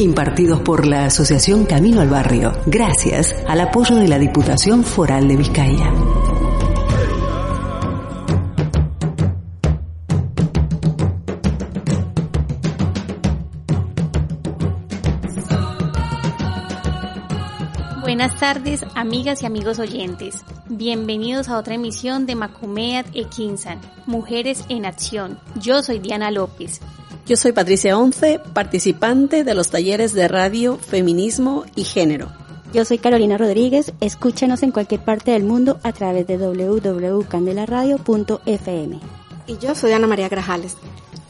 Impartidos por la Asociación Camino al Barrio, gracias al apoyo de la Diputación Foral de Vizcaya. Buenas tardes, amigas y amigos oyentes. Bienvenidos a otra emisión de Macumeat Ekinsan, Mujeres en Acción. Yo soy Diana López. Yo soy Patricia Once, participante de los talleres de radio, feminismo y género. Yo soy Carolina Rodríguez, escúchanos en cualquier parte del mundo a través de www.candelaradio.fm. Y yo soy Ana María Grajales.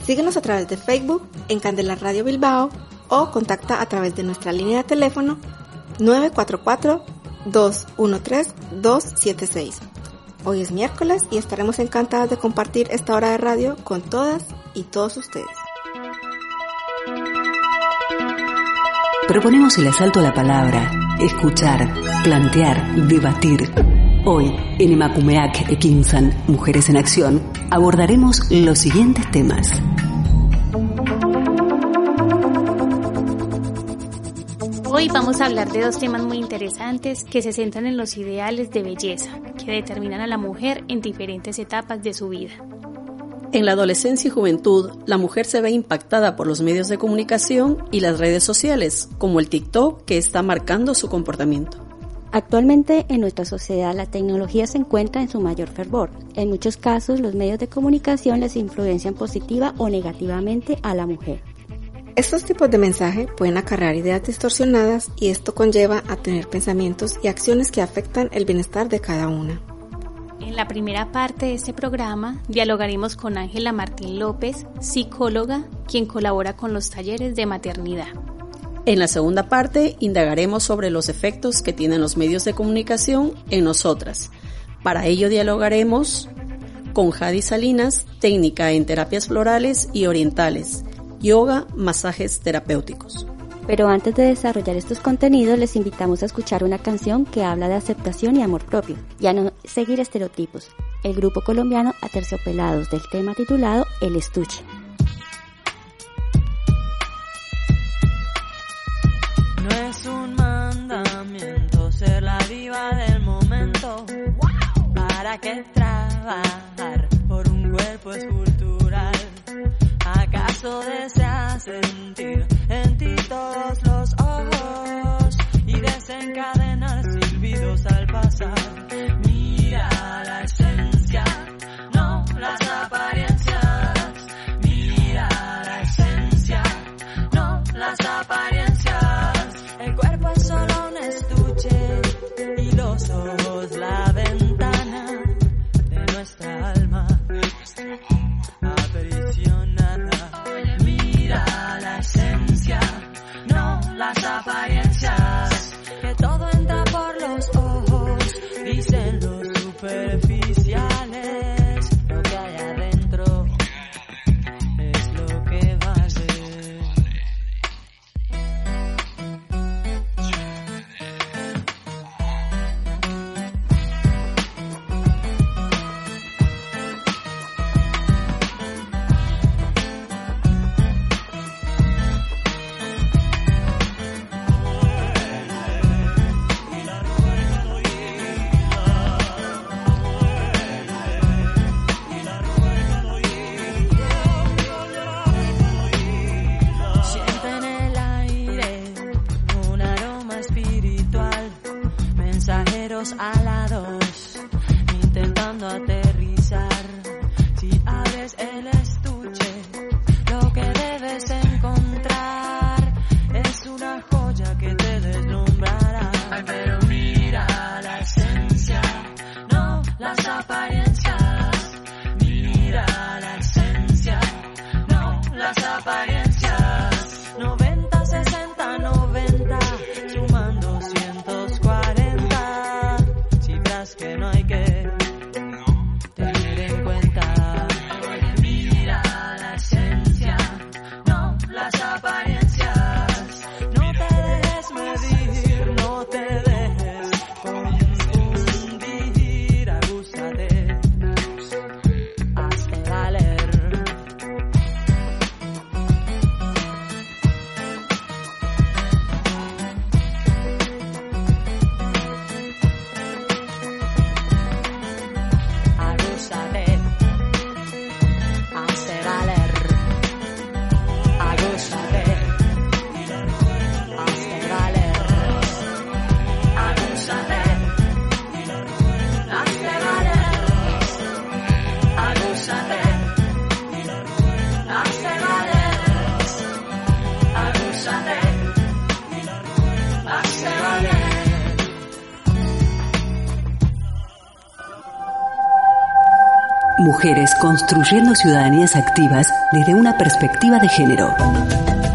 Síguenos a través de Facebook en Candela Radio Bilbao o contacta a través de nuestra línea de teléfono 944-213-276. Hoy es miércoles y estaremos encantadas de compartir esta hora de radio con todas y todos ustedes. Proponemos el asalto a la palabra, escuchar, plantear, debatir. Hoy, en Emakumeak Ekinsan, Mujeres en Acción, abordaremos los siguientes temas. Hoy vamos a hablar de dos temas muy interesantes que se centran en los ideales de belleza que determinan a la mujer en diferentes etapas de su vida. En la adolescencia y juventud, la mujer se ve impactada por los medios de comunicación y las redes sociales, como el TikTok, que está marcando su comportamiento. Actualmente en nuestra sociedad la tecnología se encuentra en su mayor fervor. En muchos casos los medios de comunicación les influencian positiva o negativamente a la mujer. Estos tipos de mensaje pueden acarrear ideas distorsionadas y esto conlleva a tener pensamientos y acciones que afectan el bienestar de cada una. En la primera parte de este programa dialogaremos con Ángela Martín López, psicóloga, quien colabora con los talleres de maternidad. En la segunda parte indagaremos sobre los efectos que tienen los medios de comunicación en nosotras. Para ello dialogaremos con Jadi Salinas, técnica en terapias florales y orientales, yoga, masajes terapéuticos. Pero antes de desarrollar estos contenidos, les invitamos a escuchar una canción que habla de aceptación y amor propio, ya no seguir estereotipos. El grupo colombiano Aterciopelados del tema titulado El Estuche. No es un mandamiento ser la diva del momento. ¿Para qué trabajar por un cuerpo escultural? ¿Acaso deseas sentir en ti todos los ojos y desencadenar silbidos al pasar? Mira Mujeres construyendo ciudadanías activas desde una perspectiva de género.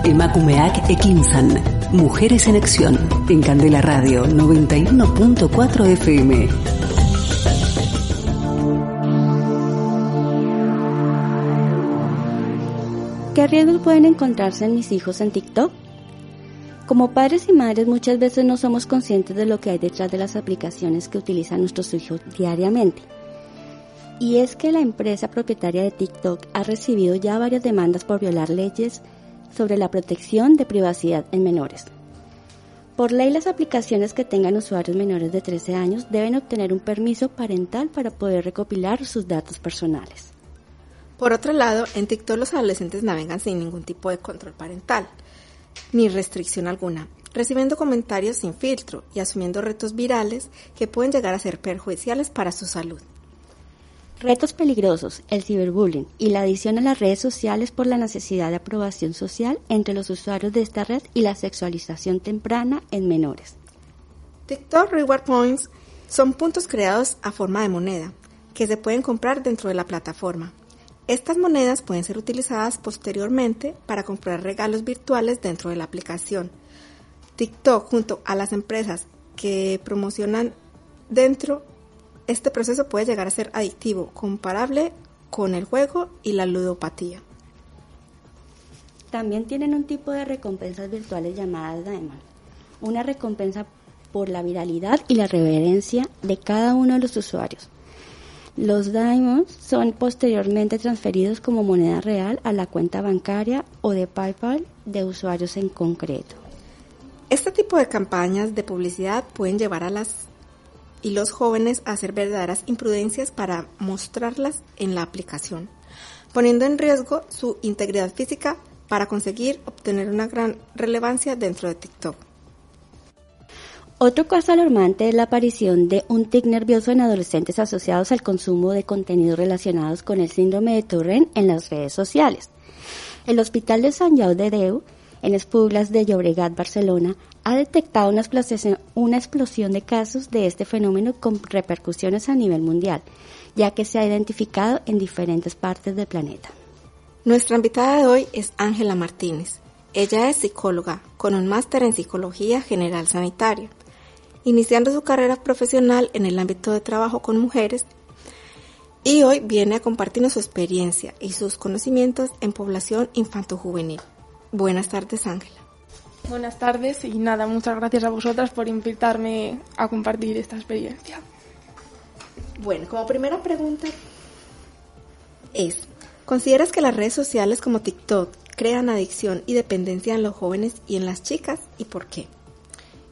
Emakumeak Ekinsan. Mujeres en Acción. En Candela Radio 91.4 FM. ¿Qué riesgos pueden encontrarse en mis hijos en TikTok? Como padres y madres muchas veces no somos conscientes de lo que hay detrás de las aplicaciones que utilizan nuestros hijos diariamente. Y es que la empresa propietaria de TikTok ha recibido ya varias demandas por violar leyes sobre la protección de privacidad en menores. Por ley, las aplicaciones que tengan usuarios menores de 13 años deben obtener un permiso parental para poder recopilar sus datos personales. Por otro lado, en TikTok los adolescentes navegan sin ningún tipo de control parental, ni restricción alguna, recibiendo comentarios sin filtro y asumiendo retos virales que pueden llegar a ser perjudiciales para su salud. Retos peligrosos, el ciberbullying y la adición a las redes sociales por la necesidad de aprobación social entre los usuarios de esta red y la sexualización temprana en menores. TikTok Reward Points son puntos creados a forma de moneda que se pueden comprar dentro de la plataforma. Estas monedas pueden ser utilizadas posteriormente para comprar regalos virtuales dentro de la aplicación. TikTok junto a las empresas que promocionan dentro este proceso puede llegar a ser adictivo, comparable con el juego y la ludopatía. También tienen un tipo de recompensas virtuales llamadas Diamond, una recompensa por la viralidad y la reverencia de cada uno de los usuarios. Los Diamonds son posteriormente transferidos como moneda real a la cuenta bancaria o de PayPal de usuarios en concreto. Este tipo de campañas de publicidad pueden llevar a las y los jóvenes a hacer verdaderas imprudencias para mostrarlas en la aplicación, poniendo en riesgo su integridad física para conseguir obtener una gran relevancia dentro de TikTok. Otro caso alarmante es la aparición de un tic nervioso en adolescentes asociados al consumo de contenidos relacionados con el síndrome de Turren en las redes sociales. El Hospital de Sant Jau de Deu en Espuglas de Llobregat, Barcelona, ha detectado una explosión, de casos de este fenómeno con repercusiones a nivel mundial, ya que se ha identificado en diferentes partes del planeta. Nuestra invitada de hoy es Ángela Martínez. Ella es psicóloga con un máster en psicología general sanitaria, iniciando su carrera profesional en el ámbito de trabajo con mujeres y hoy viene a compartirnos su experiencia y sus conocimientos en población infanto-juvenil. Buenas tardes, Ángela. Buenas tardes y nada, muchas gracias a vosotras por invitarme a compartir esta experiencia. Bueno, como primera pregunta es, ¿consideras que las redes sociales como TikTok crean adicción y dependencia en los jóvenes y en las chicas y por qué?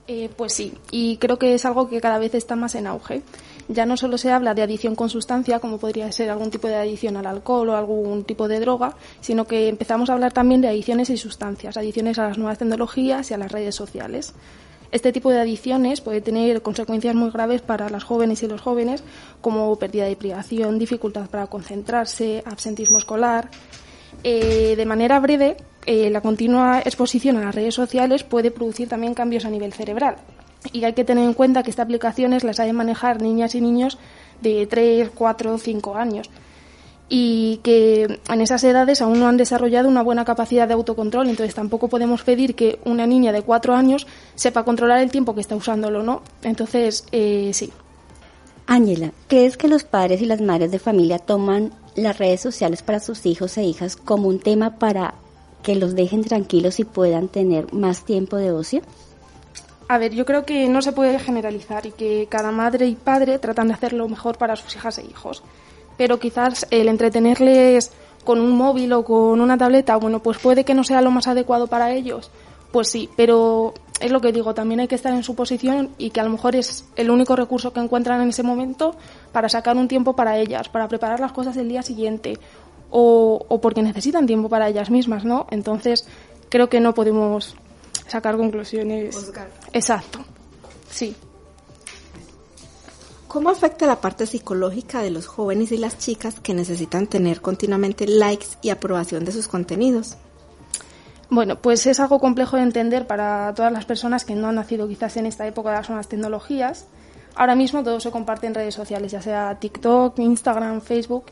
Eh, pues sí, y creo que es algo que cada vez está más en auge ya no solo se habla de adicción con sustancia, como podría ser algún tipo de adicción al alcohol o algún tipo de droga, sino que empezamos a hablar también de adicciones y sustancias, adicciones a las nuevas tecnologías y a las redes sociales. Este tipo de adicciones puede tener consecuencias muy graves para las jóvenes y los jóvenes, como pérdida de privación, dificultad para concentrarse, absentismo escolar. Eh, de manera breve, eh, la continua exposición a las redes sociales puede producir también cambios a nivel cerebral, y hay que tener en cuenta que estas aplicaciones las saben manejar niñas y niños de 3, 4, 5 años y que en esas edades aún no han desarrollado una buena capacidad de autocontrol, entonces tampoco podemos pedir que una niña de 4 años sepa controlar el tiempo que está usándolo, ¿no? Entonces, eh, sí. Ángela, ¿crees que los padres y las madres de familia toman las redes sociales para sus hijos e hijas como un tema para que los dejen tranquilos y puedan tener más tiempo de ocio? A ver, yo creo que no se puede generalizar y que cada madre y padre tratan de hacer lo mejor para sus hijas e hijos. Pero quizás el entretenerles con un móvil o con una tableta, bueno, pues puede que no sea lo más adecuado para ellos. Pues sí, pero es lo que digo, también hay que estar en su posición y que a lo mejor es el único recurso que encuentran en ese momento para sacar un tiempo para ellas, para preparar las cosas del día siguiente o, o porque necesitan tiempo para ellas mismas, ¿no? Entonces creo que no podemos sacar conclusiones. Exacto. Sí. ¿Cómo afecta la parte psicológica de los jóvenes y las chicas que necesitan tener continuamente likes y aprobación de sus contenidos? Bueno, pues es algo complejo de entender para todas las personas que no han nacido quizás en esta época de las nuevas tecnologías. Ahora mismo todo se comparte en redes sociales, ya sea TikTok, Instagram, Facebook,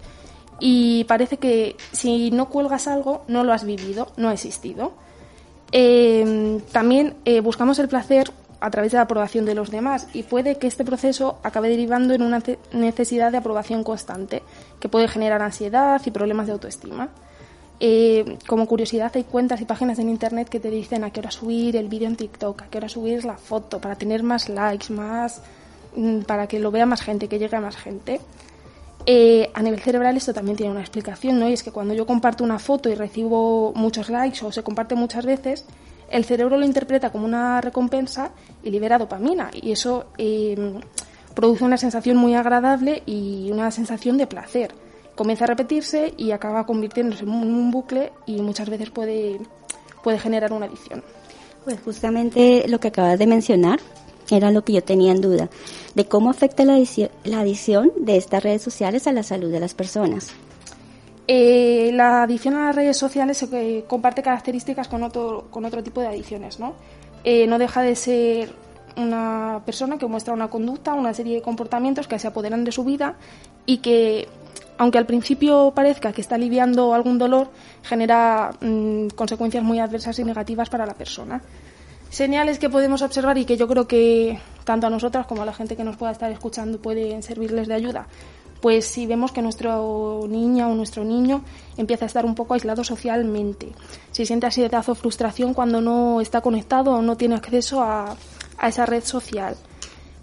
y parece que si no cuelgas algo no lo has vivido, no ha existido. Eh, también eh, buscamos el placer a través de la aprobación de los demás y puede que este proceso acabe derivando en una necesidad de aprobación constante que puede generar ansiedad y problemas de autoestima. Eh, como curiosidad hay cuentas y páginas en internet que te dicen a qué hora subir el vídeo en TikTok, a qué hora subir la foto para tener más likes, más mm, para que lo vea más gente, que llegue a más gente. Eh, a nivel cerebral esto también tiene una explicación, ¿no? Y es que cuando yo comparto una foto y recibo muchos likes o se comparte muchas veces, el cerebro lo interpreta como una recompensa y libera dopamina. Y eso eh, produce una sensación muy agradable y una sensación de placer. Comienza a repetirse y acaba convirtiéndose en un bucle y muchas veces puede, puede generar una adicción. Pues justamente lo que acabas de mencionar era lo que yo tenía en duda, de cómo afecta la la adición de estas redes sociales a la salud de las personas. Eh, la adicción a las redes sociales se comparte características con otro, con otro tipo de adicciones, ¿no? Eh, no deja de ser una persona que muestra una conducta, una serie de comportamientos que se apoderan de su vida y que, aunque al principio parezca que está aliviando algún dolor, genera mm, consecuencias muy adversas y negativas para la persona. Señales que podemos observar y que yo creo que tanto a nosotras como a la gente que nos pueda estar escuchando pueden servirles de ayuda. Pues si vemos que nuestro niña o nuestro niño empieza a estar un poco aislado socialmente, si siente ansiedad o frustración cuando no está conectado o no tiene acceso a, a esa red social,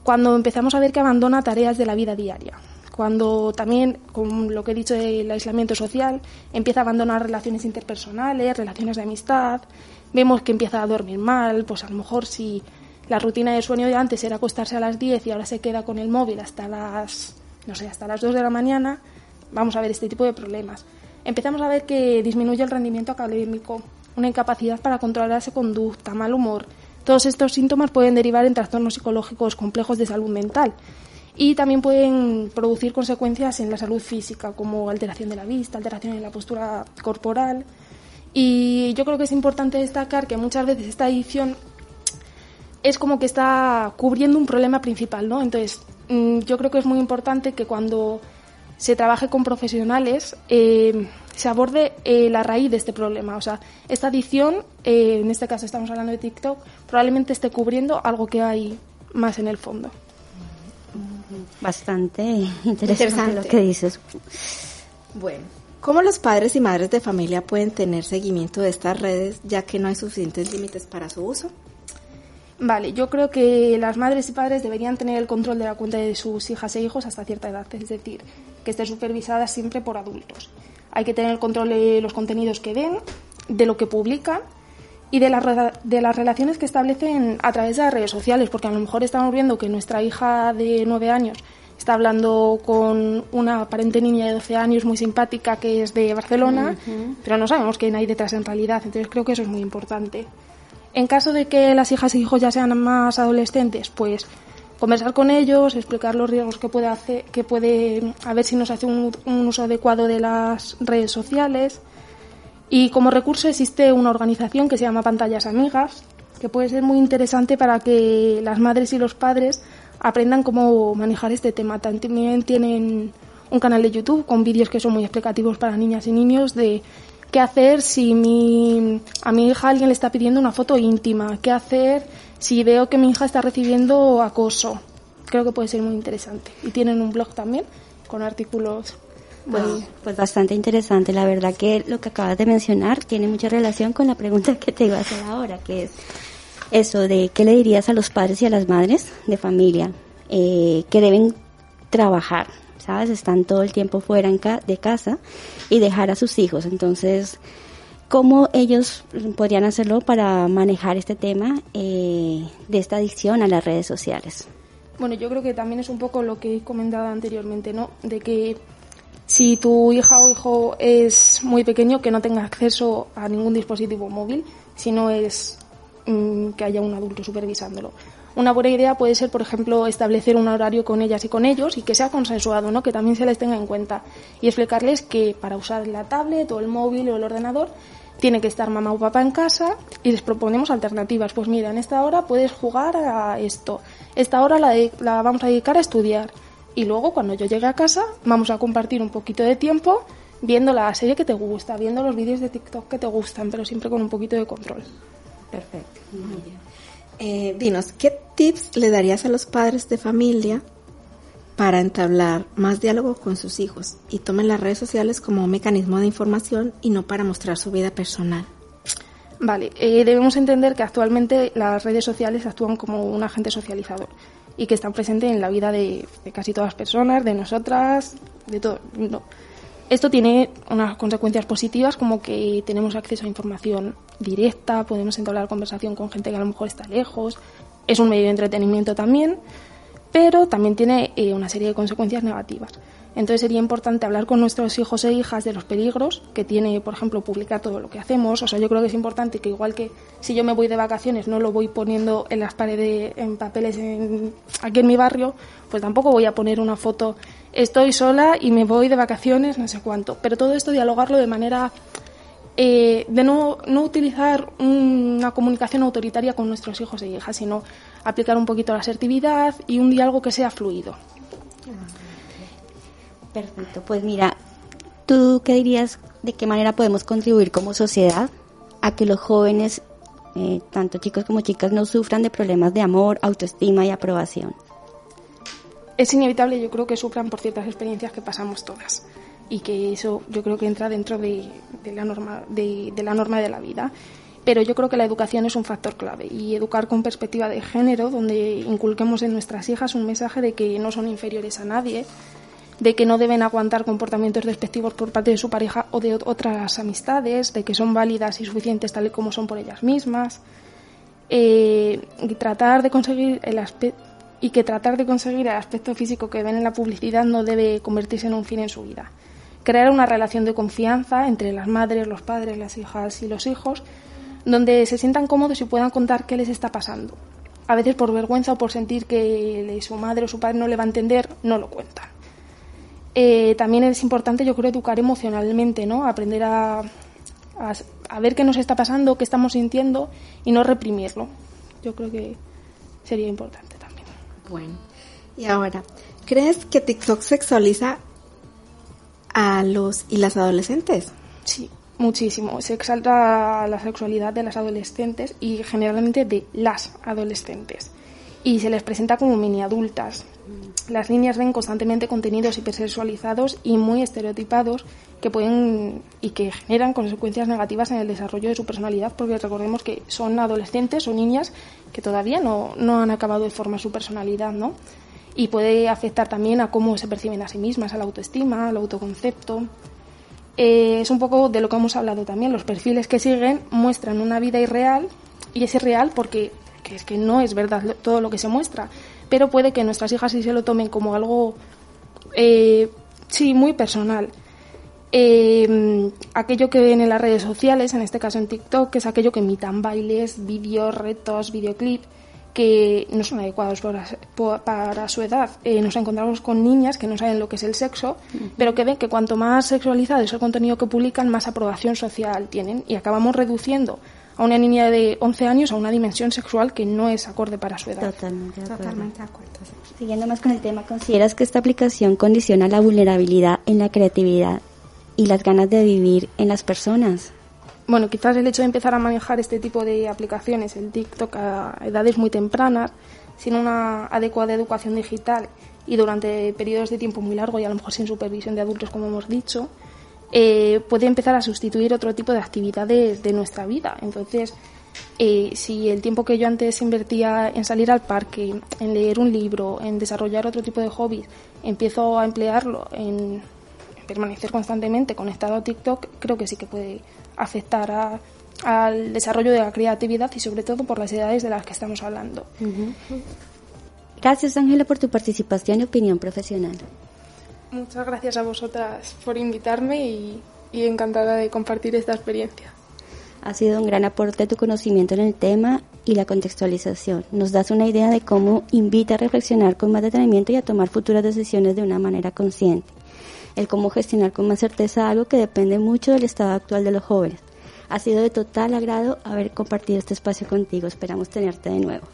cuando empezamos a ver que abandona tareas de la vida diaria, cuando también, con lo que he dicho del aislamiento social, empieza a abandonar relaciones interpersonales, relaciones de amistad, vemos que empieza a dormir mal, pues a lo mejor si la rutina de sueño de antes era acostarse a las 10 y ahora se queda con el móvil hasta las no sé, hasta las 2 de la mañana, vamos a ver este tipo de problemas. Empezamos a ver que disminuye el rendimiento académico, una incapacidad para controlar esa conducta, mal humor. Todos estos síntomas pueden derivar en trastornos psicológicos complejos de salud mental y también pueden producir consecuencias en la salud física, como alteración de la vista, alteración en la postura corporal. Y yo creo que es importante destacar que muchas veces esta adicción es como que está cubriendo un problema principal, ¿no? Entonces, Mm, yo creo que es muy importante que cuando se trabaje con profesionales eh, se aborde eh, la raíz de este problema. O sea, esta adicción, eh, en este caso estamos hablando de TikTok, probablemente esté cubriendo algo que hay más en el fondo. Bastante interesante, lo que dices. Bueno, ¿cómo los padres y madres de familia pueden tener seguimiento de estas redes ya que no hay suficientes límites para su uso? Vale, yo creo que las madres y padres deberían tener el control de la cuenta de sus hijas e hijos hasta cierta edad, es decir, que esté supervisada siempre por adultos. Hay que tener el control de los contenidos que ven, de lo que publican y de, de las relaciones que establecen a través de las redes sociales, porque a lo mejor estamos viendo que nuestra hija de nueve años está hablando con una aparente niña de 12 años muy simpática que es de Barcelona, pero no sabemos qué hay detrás en realidad, entonces creo que eso es muy importante. En caso de que las hijas e hijos ya sean más adolescentes, pues conversar con ellos, explicar los riesgos que puede hacer, que puede, a ver si nos hace un, uso adecuado de las redes sociales. Y como recurso existe una organización que se llama Pantallas Amigas, que puede ser muy interesante para que las madres y los padres aprendan cómo manejar este tema. También tienen un canal de YouTube con vídeos que son muy explicativos para niñas y niños de ¿Qué hacer si mi, a mi hija alguien le está pidiendo una foto íntima? ¿Qué hacer si veo que mi hija está recibiendo acoso? Creo que puede ser muy interesante. Y tienen un blog también con artículos. Pues, pues bastante interesante. La verdad que lo que acabas de mencionar tiene mucha relación con la pregunta que te iba a hacer ahora, que es eso de qué le dirías a los padres y a las madres de familia eh, que deben trabajar ¿sabes? Están todo el tiempo fuera de casa y dejar a sus hijos. Entonces, ¿cómo ellos podrían hacerlo para manejar este tema eh, de esta adicción a las redes sociales? Bueno, yo creo que también es un poco lo que he comentado anteriormente, ¿no? De que si tu hija o hijo es muy pequeño, que no tenga acceso a ningún dispositivo móvil, si no es que haya un adulto supervisándolo. Una buena idea puede ser, por ejemplo, establecer un horario con ellas y con ellos y que sea consensuado, ¿no? que también se les tenga en cuenta y explicarles que para usar la tablet o el móvil o el ordenador tiene que estar mamá o papá en casa y les proponemos alternativas. Pues mira, en esta hora puedes jugar a esto, esta hora la, vamos a dedicar a estudiar y luego cuando yo llegue a casa vamos a compartir un poquito de tiempo viendo la serie que te gusta, viendo los vídeos de TikTok que te gustan, pero siempre con un poquito de control. Perfecto. Eh, dinos, ¿qué tips le darías a los padres de familia para entablar más diálogo con sus hijos y tomen las redes sociales como mecanismo de información y no para mostrar su vida personal? Vale, eh, debemos entender que actualmente las redes sociales actúan como un agente socializador y que están presentes en la vida de, casi todas las personas, de nosotras, de todo mundo. Esto tiene unas consecuencias positivas como que tenemos acceso a información directa, podemos entablar conversación con gente que a lo mejor está lejos, es un medio de entretenimiento también, pero también tiene eh, una serie de consecuencias negativas. Entonces sería importante hablar con nuestros hijos e hijas de los peligros que tiene, por ejemplo, publicar todo lo que hacemos. O sea, yo creo que es importante que igual que si yo me voy de vacaciones no lo voy poniendo en las paredes, en papeles en- aquí en mi barrio, pues tampoco voy a poner una foto, estoy sola y me voy de vacaciones, no sé cuánto. Pero todo esto dialogarlo de manera eh, de no, no utilizar una comunicación autoritaria con nuestros hijos e hijas, sino aplicar un poquito la asertividad y un diálogo que sea fluido. Perfecto, pues mira, ¿tú qué dirías de qué manera podemos contribuir como sociedad a que los jóvenes, eh, tanto chicos como chicas, no sufran de problemas de amor, autoestima y aprobación? Es inevitable, yo creo que sufran por ciertas experiencias que pasamos todas y que eso yo creo que entra dentro de, la norma de, la norma de la vida. Pero yo creo que la educación es un factor clave y educar con perspectiva de género, donde inculquemos en nuestras hijas un mensaje de que no son inferiores a nadie, de que no deben aguantar comportamientos despectivos por parte de su pareja o de ot- otras amistades, de que son válidas y suficientes tal y como son por ellas mismas, eh, y tratar de conseguir el aspe- y que tratar de conseguir el aspecto físico que ven en la publicidad no debe convertirse en un fin en su vida. Crear una relación de confianza entre las madres, los padres, las hijas y los hijos, donde se sientan cómodos y puedan contar qué les está pasando. A veces por vergüenza o por sentir que su madre o su padre no le va a entender, no lo cuentan. Eh, también es importante, yo creo, educar emocionalmente, ¿no? Aprender a, a, ver qué nos está pasando, qué estamos sintiendo y no reprimirlo. Yo creo que sería importante. Bueno. Y ahora, ¿crees que TikTok sexualiza a los y las adolescentes? Sí, muchísimo. Se exalta la sexualidad de las adolescentes y generalmente de las adolescentes. Y se les presenta como mini adultas. Las niñas ven constantemente contenidos hipersexualizados y muy estereotipados que pueden y que generan consecuencias negativas en el desarrollo de su personalidad, porque recordemos que son adolescentes o niñas que todavía no, no han acabado de formar su personalidad, ¿no? Y puede afectar también a cómo se perciben a sí mismas, a la autoestima, al autoconcepto. Eh, es un poco de lo que hemos hablado también. Los perfiles que siguen muestran una vida irreal y es irreal porque que es que no es verdad todo lo que se muestra, pero puede que nuestras hijas sí se lo tomen como algo, eh, sí, muy personal. Eh, aquello que ven en las redes sociales, en este caso en TikTok, que es aquello que imitan bailes, vídeos, retos, videoclip, que no son adecuados para, su edad. Eh, nos encontramos con niñas que no saben lo que es el sexo, pero que ven que cuanto más sexualizado es el contenido que publican, más aprobación social tienen y acabamos reduciendo a una niña de 11 años a una dimensión sexual que no es acorde para su edad. Totalmente de acuerdo. Totalmente de acuerdo. Siguiendo más con el tema, ¿consideras que esta aplicación condiciona la vulnerabilidad en la creatividad y las ganas de vivir en las personas? Bueno, quizás el hecho de empezar a manejar este tipo de aplicaciones, el TikTok, a edades muy tempranas, sin una adecuada educación digital y durante periodos de tiempo muy largo y a lo mejor sin supervisión de adultos, como hemos dicho, eh, puede empezar a sustituir otro tipo de actividades de nuestra vida. Entonces, eh, si el tiempo que yo antes invertía en salir al parque, en leer un libro, en desarrollar otro tipo de hobbies, empiezo a emplearlo en permanecer constantemente conectado a TikTok, creo que sí que puede afectar a- al desarrollo de la creatividad y sobre todo por las edades de las que estamos hablando. Gracias, Ángela, por tu participación y opinión profesional. Muchas gracias a vosotras por invitarme y, encantada de compartir esta experiencia. Ha sido un gran aporte tu conocimiento en el tema y la contextualización. Nos das una idea de cómo invita a reflexionar con más detenimiento y a tomar futuras decisiones de una manera consciente. El cómo gestionar con más certeza algo que depende mucho del estado actual de los jóvenes. Ha sido de total agrado haber compartido este espacio contigo. Esperamos tenerte de nuevo.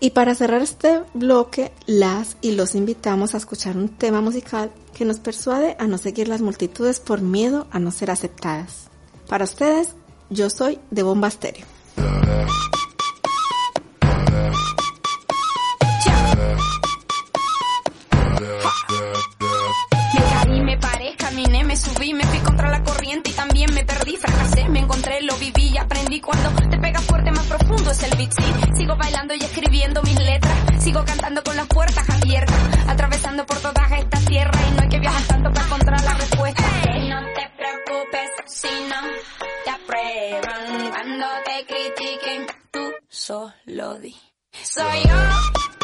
Y para cerrar este bloque, las y los invitamos a escuchar un tema musical que nos persuade a no seguir las multitudes por miedo a no ser aceptadas. Para ustedes, yo soy de Bomba Estéreo. Me subí, me fui contra la corriente y también me perdí, fracasé, me encontré, lo viví y aprendí. Cuando te pega fuerte, más profundo es el beat, sí. Sigo bailando y escribiendo mis letras, sigo cantando con las puertas abiertas, atravesando por toda esta tierra y no hay que viajar tanto para encontrar la respuesta. No te preocupes si no te aprueban cuando te critiquen, tú solo di. Soy yo.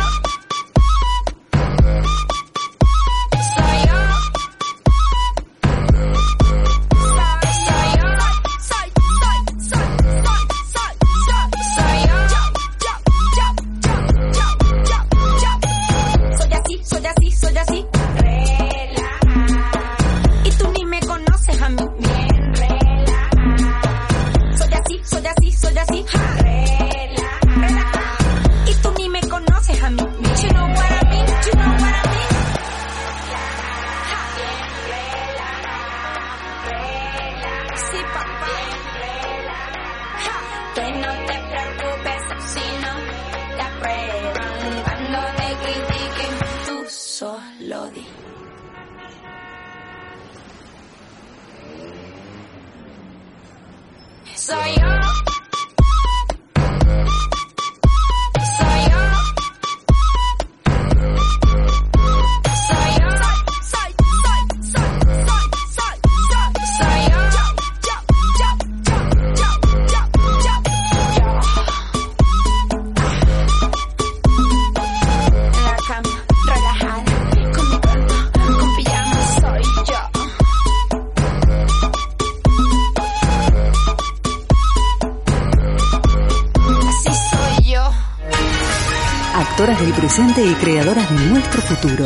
Y creadoras de nuestro futuro.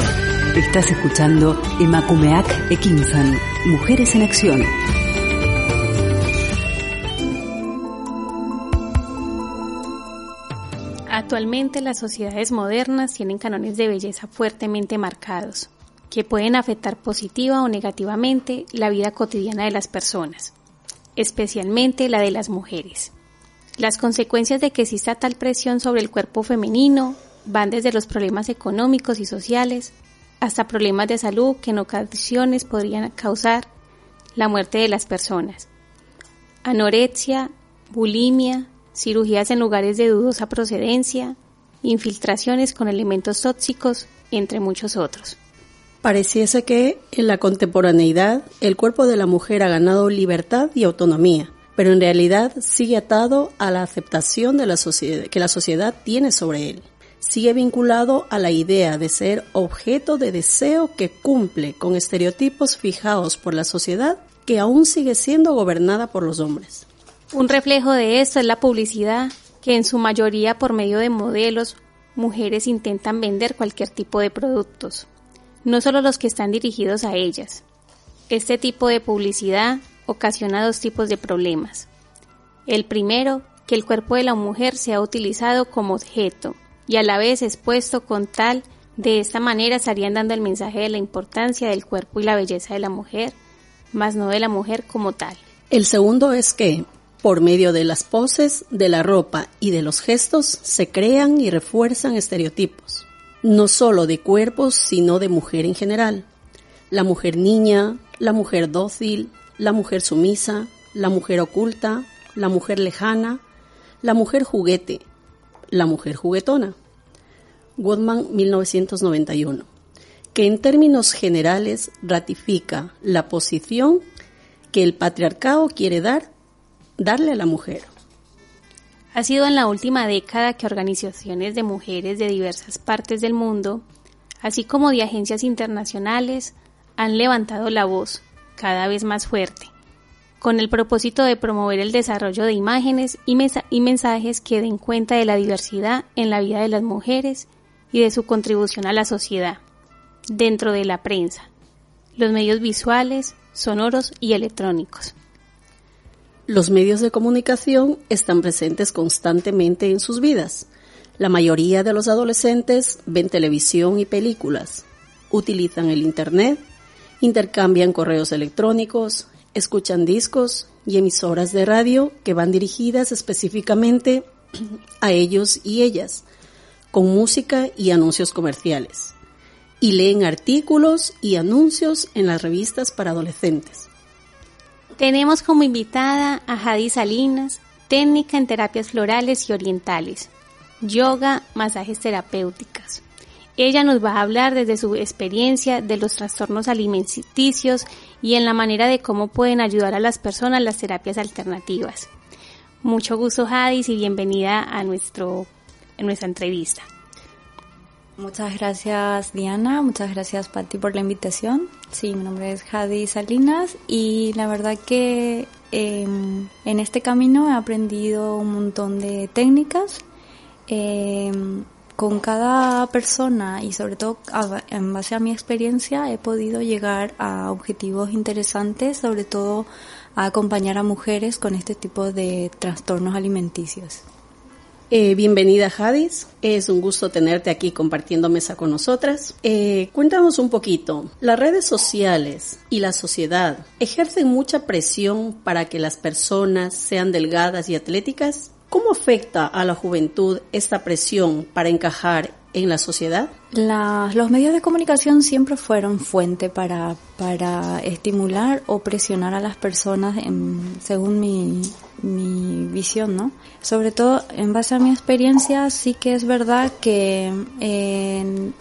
Estás escuchando Emakumeak Ekinsan, Mujeres en Acción. Actualmente las sociedades modernas tienen cánones de belleza fuertemente marcados, que pueden afectar positiva o negativamente la vida cotidiana de las personas, especialmente la de las mujeres. Las consecuencias de que exista tal presión sobre el cuerpo femenino van desde los problemas económicos y sociales hasta problemas de salud que en ocasiones podrían causar la muerte de las personas. Anorexia, bulimia, cirugías en lugares de dudosa procedencia, infiltraciones con elementos tóxicos, entre muchos otros. Pareciese que en la contemporaneidad el cuerpo de la mujer ha ganado libertad y autonomía, pero en realidad sigue atado a la aceptación de la sociedad, que la sociedad tiene sobre él. Sigue vinculado a la idea de ser objeto de deseo que cumple con estereotipos fijados por la sociedad que aún sigue siendo gobernada por los hombres. Un reflejo de esto es la publicidad, que en su mayoría por medio de modelos, mujeres intentan vender cualquier tipo de productos, no solo los que están dirigidos a ellas. Este tipo de publicidad ocasiona dos tipos de problemas. El primero, que el cuerpo de la mujer sea utilizado como objeto y a la vez expuesto con tal de esta manera estarían dando el mensaje de la importancia del cuerpo y la belleza de la mujer, más no de la mujer como tal. El segundo es que, por medio de las poses, de la ropa y de los gestos, se crean y refuerzan estereotipos, no solo de cuerpos, sino de mujer en general. La mujer niña, la mujer dócil, la mujer sumisa, la mujer oculta, la mujer lejana, la mujer juguete, la mujer juguetona. Woodman, 1991. que en términos generales ratifica la posición que el patriarcado quiere dar, darle a la mujer. Ha sido en la última década que organizaciones de mujeres de diversas partes del mundo, así como de agencias internacionales, han levantado la voz cada vez más fuerte, con el propósito de promover el desarrollo de imágenes y, mensajes que den cuenta de la diversidad en la vida de las mujeres y de su contribución a la sociedad, dentro de la prensa, los medios visuales, sonoros y electrónicos. Los medios de comunicación están presentes constantemente en sus vidas. La mayoría de los adolescentes ven televisión y películas, utilizan el Internet, intercambian correos electrónicos, escuchan discos y emisoras de radio que van dirigidas específicamente a ellos y ellas, con música y anuncios comerciales, y leen artículos y anuncios en las revistas para adolescentes. Tenemos como invitada a Jadi Salinas, técnica en terapias florales y orientales, yoga, masajes terapéuticas. Ella nos va a hablar desde su experiencia de los trastornos alimenticios y en la manera de cómo pueden ayudar a las personas las terapias alternativas. Mucho gusto, Hadis, y bienvenida a, nuestro, nuestra entrevista. Muchas gracias Diana, muchas gracias Patti por la invitación. Sí, mi nombre es Jadi Salinas y la verdad que em, en este camino he aprendido un montón de técnicas. Em, con cada persona y sobre todo en base a mi experiencia he podido llegar a objetivos interesantes, sobre todo a acompañar a mujeres con este tipo de trastornos alimenticios. Eh, bienvenida Jadis, es un gusto tenerte aquí compartiendo mesa con nosotras. Eh, cuéntanos un poquito, las redes sociales y la sociedad ejercen mucha presión para que las personas sean delgadas y atléticas. ¿Cómo afecta a la juventud esta presión para encajar en la sociedad? los medios de comunicación siempre fueron fuente para, para estimular o presionar a las personas según mi, mi visión, ¿no? Sobre todo en base a mi experiencia, sí que es verdad que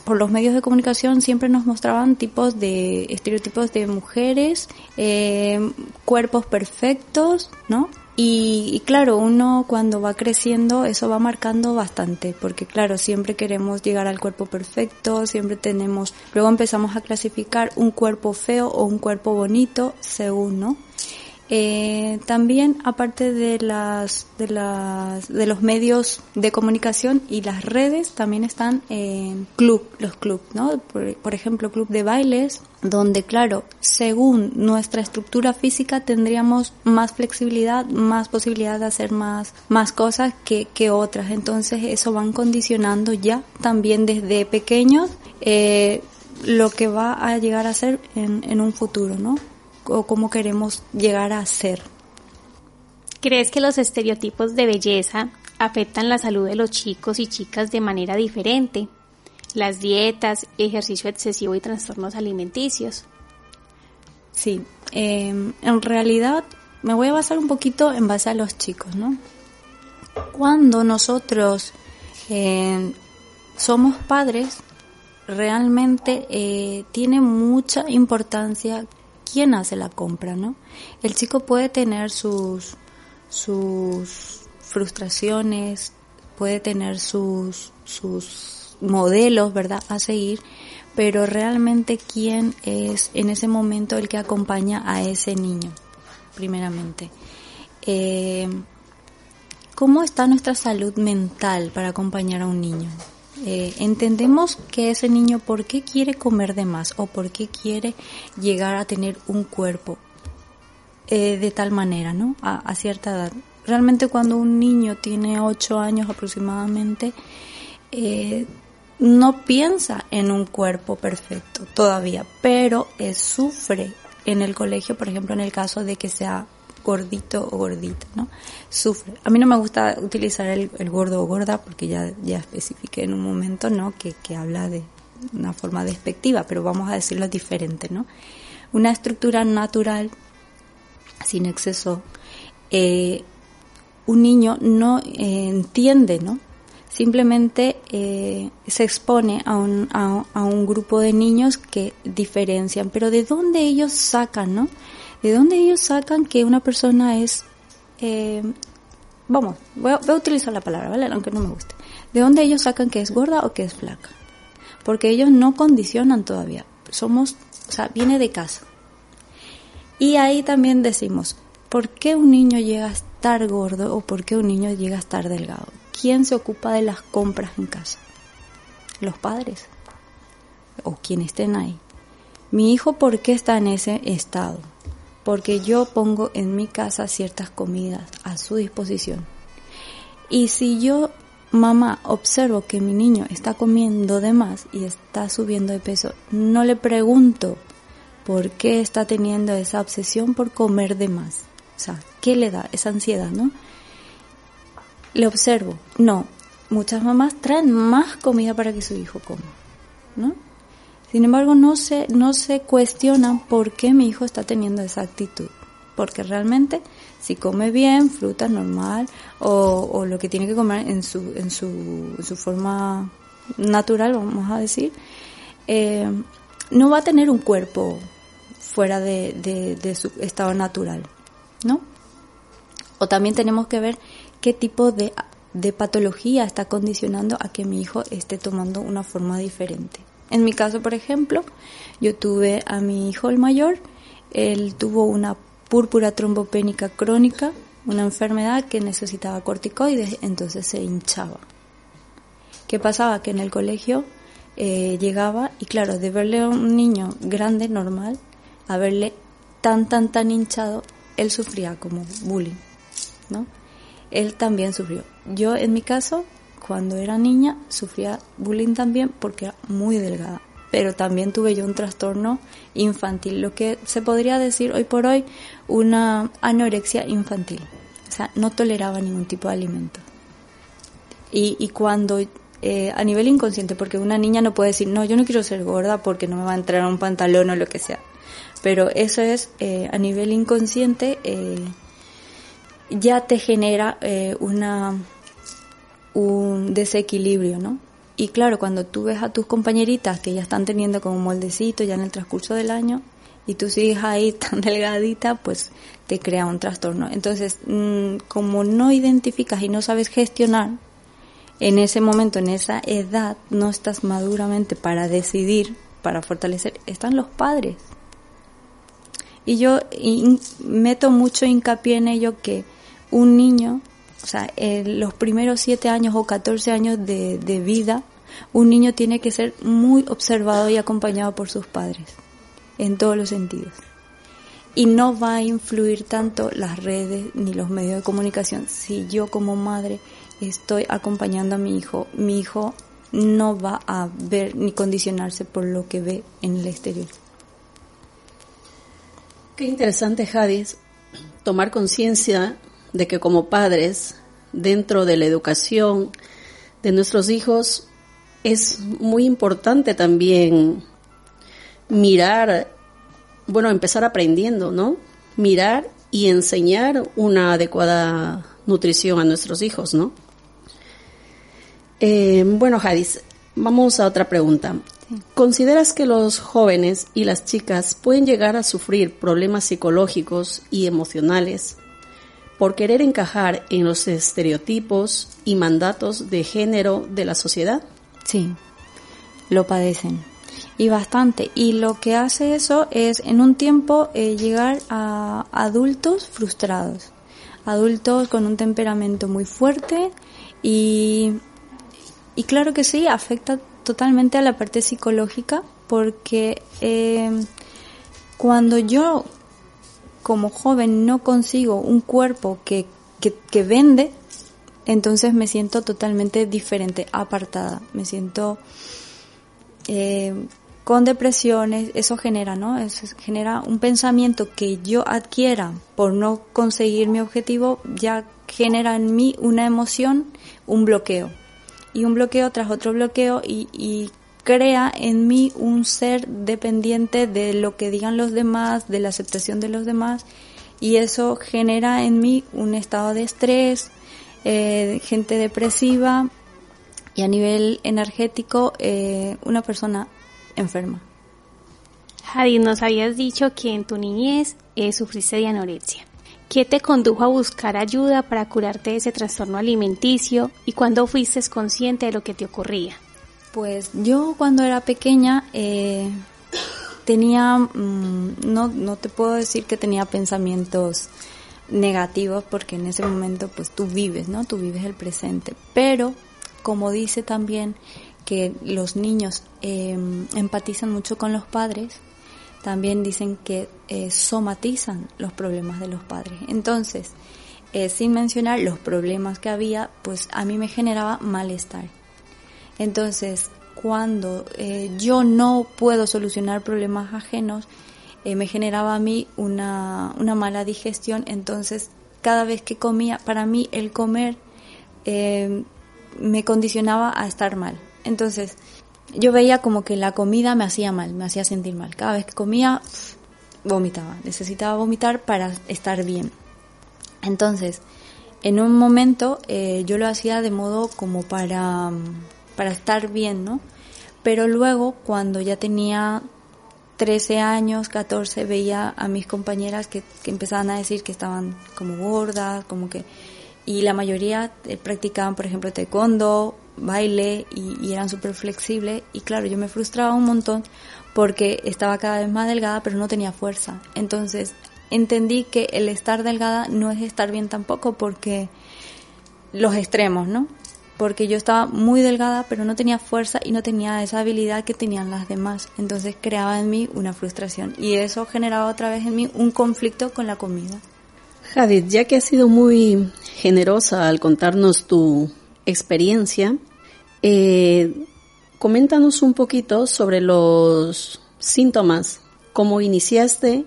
por los medios de comunicación siempre nos mostraban tipos de estereotipos de mujeres, eh, cuerpos perfectos, ¿no? Y, claro, uno cuando va creciendo eso va marcando bastante, porque claro, siempre queremos llegar al cuerpo perfecto, siempre tenemos, luego empezamos a clasificar un cuerpo feo o un cuerpo bonito según, ¿no? Eh, también, aparte de las, de las, de los medios de comunicación y las redes, también están en club, los clubs, ¿no? Por, ejemplo, club de bailes, donde, claro, según nuestra estructura física tendríamos más flexibilidad, más posibilidad de hacer más, más cosas que, que otras. Entonces, eso van condicionando ya también desde pequeños, eh, lo que va a llegar a ser en, en un futuro, ¿no? O cómo queremos llegar a ser. ¿Crees que los estereotipos de belleza afectan la salud de los chicos y chicas de manera diferente? Las dietas, ejercicio excesivo y trastornos alimenticios. Sí, em, en realidad me voy a basar un poquito en base a los chicos, ¿no? Cuando nosotros em, somos padres, realmente eh, tiene mucha importancia quién hace la compra, ¿no? El chico puede tener sus, sus frustraciones, puede tener sus, sus modelos, ¿verdad?, a seguir, pero realmente quién es en ese momento el que acompaña a ese niño, primeramente. Eh, ¿Cómo está nuestra salud mental para acompañar a un niño? Eh, entendemos que ese niño por qué quiere comer de más o por qué quiere llegar a tener un cuerpo eh, de tal manera, ¿no? A, cierta edad. Realmente cuando un niño tiene 8 años aproximadamente, eh, no piensa en un cuerpo perfecto todavía, pero sufre en el colegio, por ejemplo, en el caso de que sea gordito o gordita, ¿no? Sufre. A mí no me gusta utilizar el, gordo o gorda porque ya, ya especifiqué en un momento, ¿no? Que, que habla de una forma despectiva, pero vamos a decirlo diferente, ¿no? Una estructura natural, sin exceso, eh, un niño no eh, entiende, ¿no? simplemente eh, se expone a un, a, a un grupo de niños que diferencian. Pero ¿de dónde ellos sacan, no? ¿De dónde ellos sacan que una persona es... Eh, vamos, voy a, voy a utilizar la palabra, ¿vale? Aunque no me guste. ¿De dónde ellos sacan que es gorda o que es flaca? Porque ellos no condicionan todavía. Somos, o sea, viene de casa. Y ahí también decimos, ¿por qué un niño llega a estar gordo o por qué un niño llega a estar delgado? ¿Quién se ocupa de las compras en casa? Los padres o quienes estén ahí. Mi hijo, ¿por qué está en ese estado? Porque yo pongo en mi casa ciertas comidas a su disposición. Y si yo, mamá, observo que mi niño está comiendo de más y está subiendo de peso, no le pregunto por qué está teniendo esa obsesión por comer de más. O sea, ¿qué le da esa ansiedad, no? Le observo. No, muchas mamás traen más comida para que su hijo coma, ¿no? Sin embargo, no se, no se cuestionan por qué mi hijo está teniendo esa actitud. Porque realmente, si come bien, fruta normal, o, lo que tiene que comer en su, en su, en su forma natural, vamos a decir, eh, no va a tener un cuerpo fuera de, de, de su estado natural, ¿no? O también tenemos que ver qué tipo de, de patología está condicionando a que mi hijo esté tomando una forma diferente. En mi caso, por ejemplo, yo tuve a mi hijo el mayor, él tuvo una púrpura trombopénica crónica, una enfermedad que necesitaba corticoides, entonces se hinchaba. ¿Qué pasaba? Que en el colegio eh, llegaba y claro, de verle a un niño grande, normal, a verle tan, tan, tan hinchado, él sufría como bullying, ¿no? Él también sufrió. Yo, en mi caso, cuando era niña, sufría bullying también porque era muy delgada. Pero también tuve yo un trastorno infantil, lo que se podría decir hoy por hoy una anorexia infantil. O sea, no toleraba ningún tipo de alimento. Y, y cuando eh, a nivel inconsciente, porque una niña no puede decir, no, yo no quiero ser gorda porque no me va a entrar un pantalón o lo que sea. Pero eso es eh, a nivel inconsciente, eh, ya te genera eh, una un desequilibrio, ¿no? Y claro, cuando tú ves a tus compañeritas que ya están teniendo como moldecito ya en el transcurso del año y tú sigues ahí tan delgadita, pues te crea un trastorno. Entonces, mmm, como no identificas y no sabes gestionar, en ese momento, en esa edad, no estás maduramente para decidir, para fortalecer, están los padres. Y yo meto mucho hincapié en ello que un niño, o sea, en los primeros siete años o 14 años de, de vida, un niño tiene que ser muy observado y acompañado por sus padres, en todos los sentidos. Y no va a influir tanto las redes ni los medios de comunicación si yo como madre estoy acompañando a mi hijo. Mi hijo no va a ver ni condicionarse por lo que ve en el exterior. Qué interesante, Jadis, tomar conciencia de que como padres, dentro de la educación de nuestros hijos, es muy importante también mirar, bueno, empezar aprendiendo, ¿no? Mirar y enseñar una adecuada nutrición a nuestros hijos, ¿no? Eh, bueno, Jadis, vamos a otra pregunta. ¿Consideras que los jóvenes y las chicas pueden llegar a sufrir problemas psicológicos y emocionales por querer encajar en los estereotipos y mandatos de género de la sociedad? Sí, lo padecen. Y bastante. Y lo que hace eso es en un tiempo eh, llegar a adultos frustrados. Adultos con un temperamento muy fuerte y, y claro que sí, afecta totalmente a la parte psicológica porque eh, cuando yo como joven no consigo un cuerpo que, que, vende, entonces me siento totalmente diferente, apartada, me siento eh, con depresiones, eso genera, ¿no? Eso genera un pensamiento que yo adquiera por no conseguir mi objetivo, ya genera en mí una emoción, un bloqueo y un bloqueo tras otro bloqueo y, crea en mí un ser dependiente de lo que digan los demás, de la aceptación de los demás y eso genera en mí un estado de estrés, eh, gente depresiva y a nivel energético eh, una persona enferma. Jadis, nos habías dicho que en tu niñez eh, sufriste de anorexia. ¿Qué te condujo a buscar ayuda para curarte de ese trastorno alimenticio y cuándo fuiste consciente de lo que te ocurría? Pues yo cuando era pequeña eh, tenía, mm, no, no te puedo decir que tenía pensamientos negativos porque en ese momento pues tú vives, ¿no? Tú vives el presente. Pero como dice también que los niños eh, empatizan mucho con los padres, también dicen que eh, somatizan los problemas de los padres. Entonces, eh, sin mencionar los problemas que había, pues a mí me generaba malestar. Entonces, cuando eh, yo no puedo solucionar problemas ajenos, me generaba a mí una, una, mala digestión. Entonces, cada vez que comía, para mí el comer me condicionaba a estar mal. Entonces, yo veía como que la comida me hacía mal, me hacía sentir mal. Cada vez que comía, vomitaba. Necesitaba vomitar para estar bien. Entonces, en un momento eh, yo lo hacía de modo como para, para estar bien, ¿no? Pero luego, cuando ya tenía 13 años, 14, veía a mis compañeras que, empezaban a decir que estaban como gordas, como que... Y la mayoría eh, practicaban, por ejemplo, taekwondo baile y, eran súper flexibles y claro, yo me frustraba un montón porque estaba cada vez más delgada pero no tenía fuerza. Entonces entendí que el estar delgada no es estar bien tampoco porque los extremos, ¿no? Porque yo estaba muy delgada pero no tenía fuerza y no tenía esa habilidad que tenían las demás. Entonces creaba en mí una frustración y eso generaba otra vez en mí un conflicto con la comida. Jadid, ya que has sido muy generosa al contarnos tu experiencia, eh, coméntanos un poquito sobre los síntomas, cómo iniciaste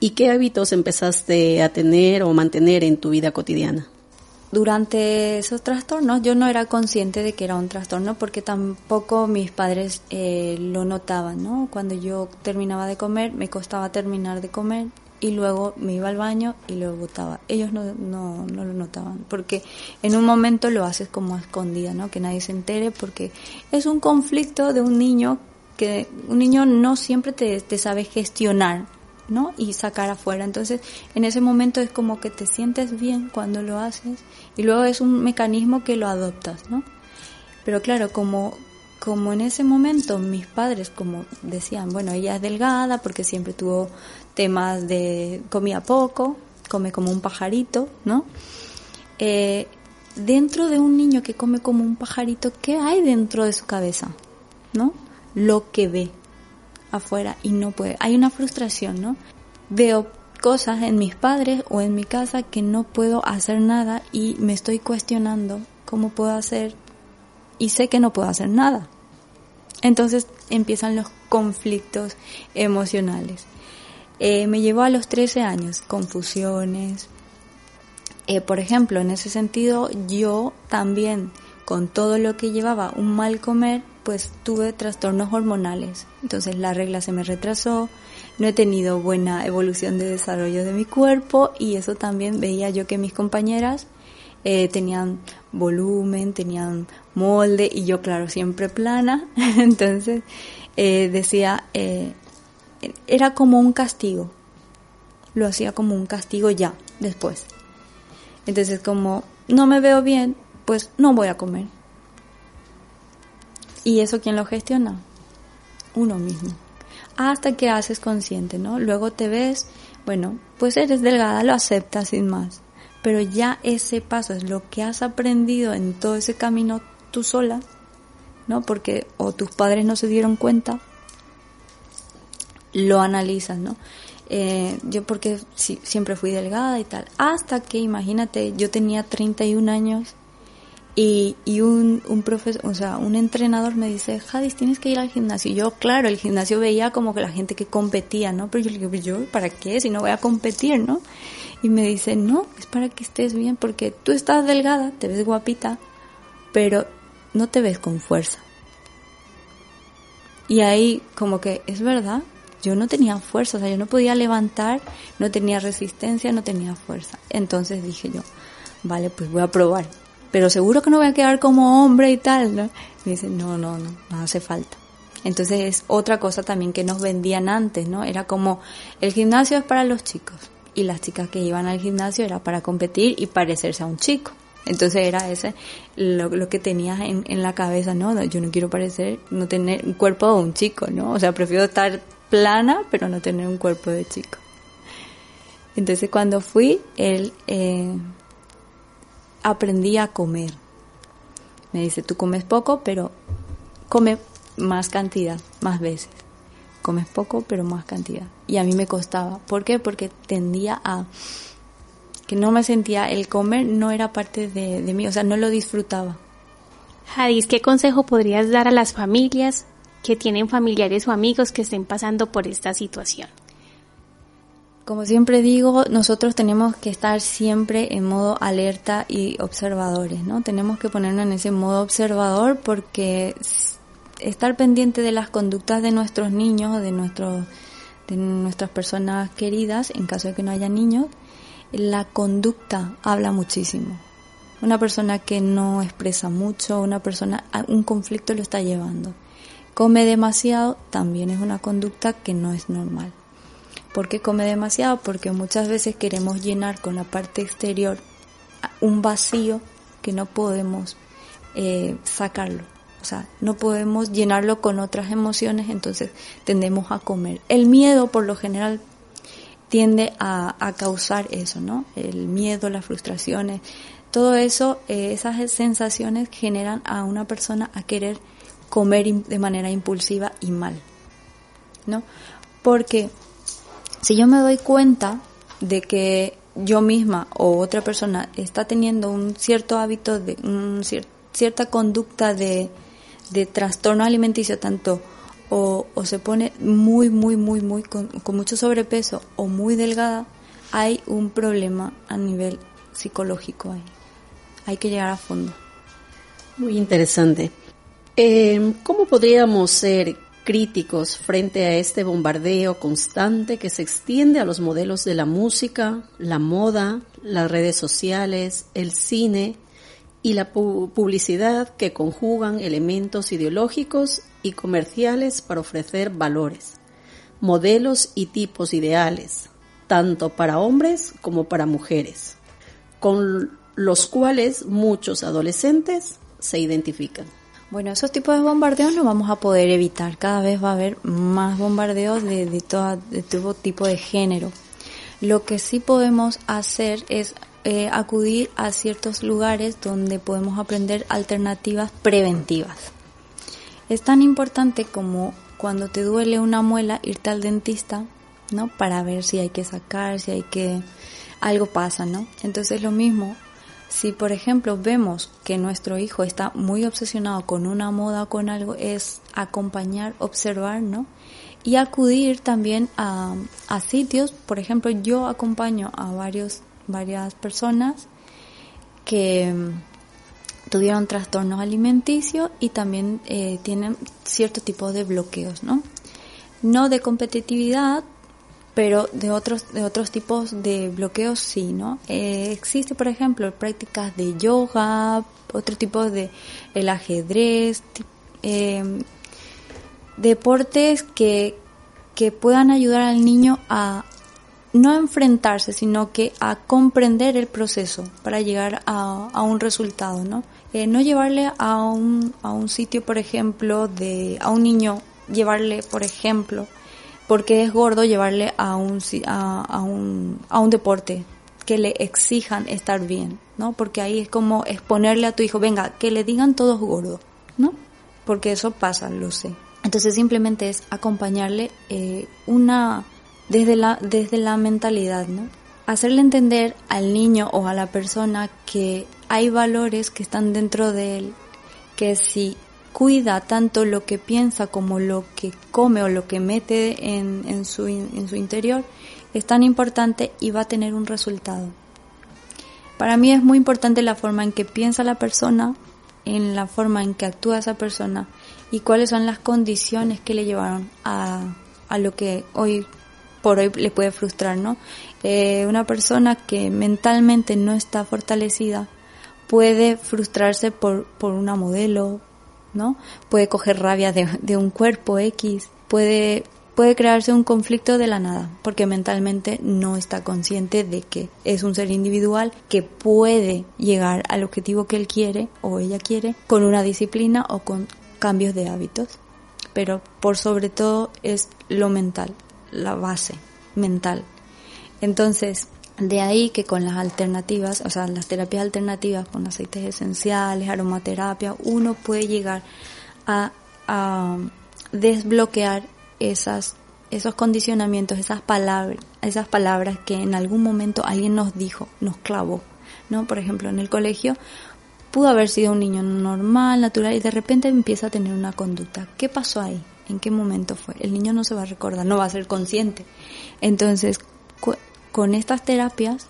y qué hábitos empezaste a tener o mantener en tu vida cotidiana. Durante esos trastornos yo no era consciente de que era un trastorno porque tampoco mis padres eh, lo notaban, ¿no? Cuando yo terminaba de comer, me costaba terminar de comer, y luego me iba al baño y lo botaba. Ellos no, no, no lo notaban, porque en un momento lo haces como escondida, ¿no? Que nadie se entere, porque es un conflicto de un niño que un niño no siempre te, te sabe gestionar, ¿no? Y sacar afuera. Entonces, en ese momento es como que te sientes bien cuando lo haces y luego es un mecanismo que lo adoptas, ¿no? Pero claro, como, como en ese momento mis padres, como decían, bueno, ella es delgada porque siempre tuvo temas de comía poco, come como un pajarito, ¿no? Eh, dentro de un niño que come como un pajarito, ¿qué hay dentro de su cabeza? ¿No? Lo que ve afuera y no puede. Hay una frustración, ¿no? Veo cosas en mis padres o en mi casa que no puedo hacer nada y me estoy cuestionando cómo puedo hacer y sé que no puedo hacer nada. Entonces empiezan los conflictos emocionales. Eh, me llevó a los 13 años, confusiones. Eh, por ejemplo, en ese sentido, yo también, con todo lo que llevaba un mal comer, pues tuve trastornos hormonales. Entonces la regla se me retrasó, no he tenido buena evolución de desarrollo de mi cuerpo y eso también veía yo que mis compañeras eh, tenían volumen, tenían molde y yo claro siempre plana. Entonces eh, decía, eh, era como un castigo. Lo hacía como un castigo ya, después. Entonces, como no me veo bien, pues no voy a comer. ¿Y eso quién lo gestiona? Uno mismo. Hasta que haces consciente, ¿no? Luego te ves, bueno, pues eres delgada, lo aceptas sin más. Pero ya ese paso es lo que has aprendido en todo ese camino tú sola, ¿no? Porque o tus padres no se dieron cuenta lo analizas, ¿no? Eh, yo porque siempre fui delgada y tal. Hasta que, imagínate, yo tenía 31 años y, y un, un profesor, o sea, un entrenador me dice, Jadis, tienes que ir al gimnasio. Y yo, claro, el gimnasio veía como que la gente que competía, ¿no? Pero yo le digo, yo, ¿para qué? Si no voy a competir, ¿no? Y me dice, no, es para que estés bien, porque tú estás delgada, te ves guapita, pero no te ves con fuerza. Y ahí como que es verdad, yo no tenía fuerza, o sea, yo no podía levantar, no tenía resistencia, no tenía fuerza. Entonces dije yo, vale, pues voy a probar. Pero seguro que no voy a quedar como hombre y tal, ¿no? Me dice, no, no, no, no hace falta. Entonces es otra cosa también que nos vendían antes, ¿no? Era como, el gimnasio es para los chicos y las chicas que iban al gimnasio era para competir y parecerse a un chico. Entonces era ese lo, lo que tenías en, en, la cabeza, ¿no? Yo no quiero parecer, no tener un cuerpo de un chico, ¿no? O sea, prefiero estar plana, pero no tener un cuerpo de chico. Entonces cuando fui, él eh, aprendí a comer. Me dice, tú comes poco, pero come más cantidad, más veces. Comes poco, pero más cantidad. Y a mí me costaba. ¿Por qué? Porque tendía a que no me sentía, el comer no era parte de, de mí, o sea, no lo disfrutaba. Hadis, ¿qué consejo podrías dar a las familias que tienen familiares o amigos que estén pasando por esta situación? Como siempre digo, nosotros tenemos que estar siempre en modo alerta y observadores, ¿no? Tenemos que ponernos en ese modo observador porque estar pendiente de las conductas de nuestros niños o de nuestros de nuestras personas queridas, en caso de que no haya niños, la conducta habla muchísimo. Una persona que no expresa mucho, una persona, un conflicto lo está llevando. Come demasiado también es una conducta que no es normal. ¿Por qué come demasiado? Porque muchas veces queremos llenar con la parte exterior un vacío que no podemos eh, sacarlo. O sea, no podemos llenarlo con otras emociones, entonces tendemos a comer. El miedo, por lo general, tiende a, causar eso, ¿no? El miedo, las frustraciones, todo eso, eh, esas sensaciones generan a una persona a querer comer de manera impulsiva y mal, ¿no? Porque si yo me doy cuenta de que yo misma o otra persona está teniendo un cierto hábito de un cierta conducta de, de trastorno alimenticio tanto o, o, se pone muy, muy, muy, muy con, con, mucho sobrepeso o muy delgada, hay un problema a nivel psicológico ahí. Hay que llegar a fondo. Muy interesante. Eh, ¿Cómo podríamos ser críticos frente a este bombardeo constante que se extiende a los modelos de la música, la moda, las redes sociales, el cine y la pu publicidad que conjugan elementos ideológicos y comerciales para ofrecer valores, modelos y tipos ideales, tanto para hombres como para mujeres, con los cuales muchos adolescentes se identifican. Bueno, esos tipos de bombardeos no vamos a poder evitar. Cada vez va a haber más bombardeos de, de, toda, de todo tipo de género. Lo que sí podemos hacer es eh, acudir a ciertos lugares donde podemos aprender alternativas preventivas. Es tan importante como cuando te duele una muela irte al dentista, ¿no? Para ver si hay que sacar, si hay que algo pasa, ¿no? Entonces lo mismo, si por ejemplo vemos que nuestro hijo está muy obsesionado con una moda o con algo, es acompañar, observar, ¿no? Y acudir también a, sitios, por ejemplo, yo acompaño a varios, varias personas que tuvieron trastornos alimenticios y también eh, tienen cierto tipo de bloqueos, ¿no? No de competitividad, pero de otros de otros tipos de bloqueos sí, ¿no? Eh, existe, por ejemplo, prácticas de yoga, otro tipo de el ajedrez, eh, deportes que que puedan ayudar al niño a no enfrentarse, sino que a comprender el proceso para llegar a, a un resultado, ¿no? Eh, no llevarle a un, a un sitio, por ejemplo, de, a un niño, llevarle, por ejemplo, porque es gordo, llevarle a un, a, a un, a un deporte que le exijan estar bien, ¿no? Porque ahí es como exponerle a tu hijo, venga, que le digan todos gordos, ¿no? Porque eso pasa, lo sé. Entonces simplemente es acompañarle eh, una, desde la, desde la mentalidad, ¿no? Hacerle entender al niño o a la persona que hay valores que están dentro de él, que si cuida tanto lo que piensa como lo que come o lo que mete en, en, su, en su interior, es tan importante y va a tener un resultado. Para mí es muy importante la forma en que piensa la persona, en la forma en que actúa esa persona y cuáles son las condiciones que le llevaron a, a lo que hoy por hoy le puede frustrar, ¿no? Eh, una persona que mentalmente no está fortalecida puede frustrarse por, por una modelo, ¿no? Puede coger rabia de, de un cuerpo X, puede, puede crearse un conflicto de la nada, porque mentalmente no está consciente de que es un ser individual que puede llegar al objetivo que él quiere o ella quiere con una disciplina o con cambios de hábitos. Pero por sobre todo es lo mental, la base mental. Entonces, de ahí que con las alternativas, o sea, las terapias alternativas con aceites esenciales, aromaterapia, uno puede llegar a, a desbloquear esas, esos condicionamientos, esas palabras, esas palabras que en algún momento alguien nos dijo, nos clavó, ¿no? Por ejemplo, en el colegio pudo haber sido un niño normal, natural, y de repente empieza a tener una conducta. ¿Qué pasó ahí? ¿En qué momento fue? El niño no se va a recordar, no va a ser consciente. Entonces, con estas terapias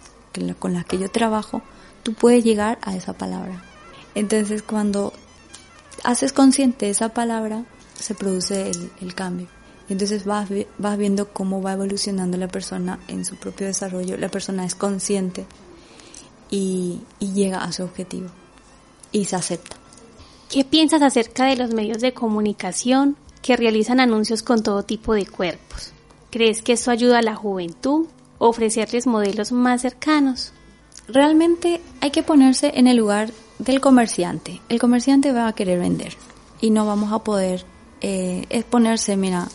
con las que yo trabajo, tú puedes llegar a esa palabra. Entonces cuando haces consciente esa palabra, se produce el, cambio. Entonces vas, vas viendo cómo va evolucionando la persona en su propio desarrollo. La persona es consciente y, y llega a su objetivo y se acepta. ¿Qué piensas acerca de los medios de comunicación que realizan anuncios con todo tipo de cuerpos? ¿Crees que eso ayuda a la juventud ofrecerles modelos más cercanos. Realmente hay que ponerse en el lugar del comerciante. El comerciante va a querer vender y no vamos a poder eh, exponerse, mira,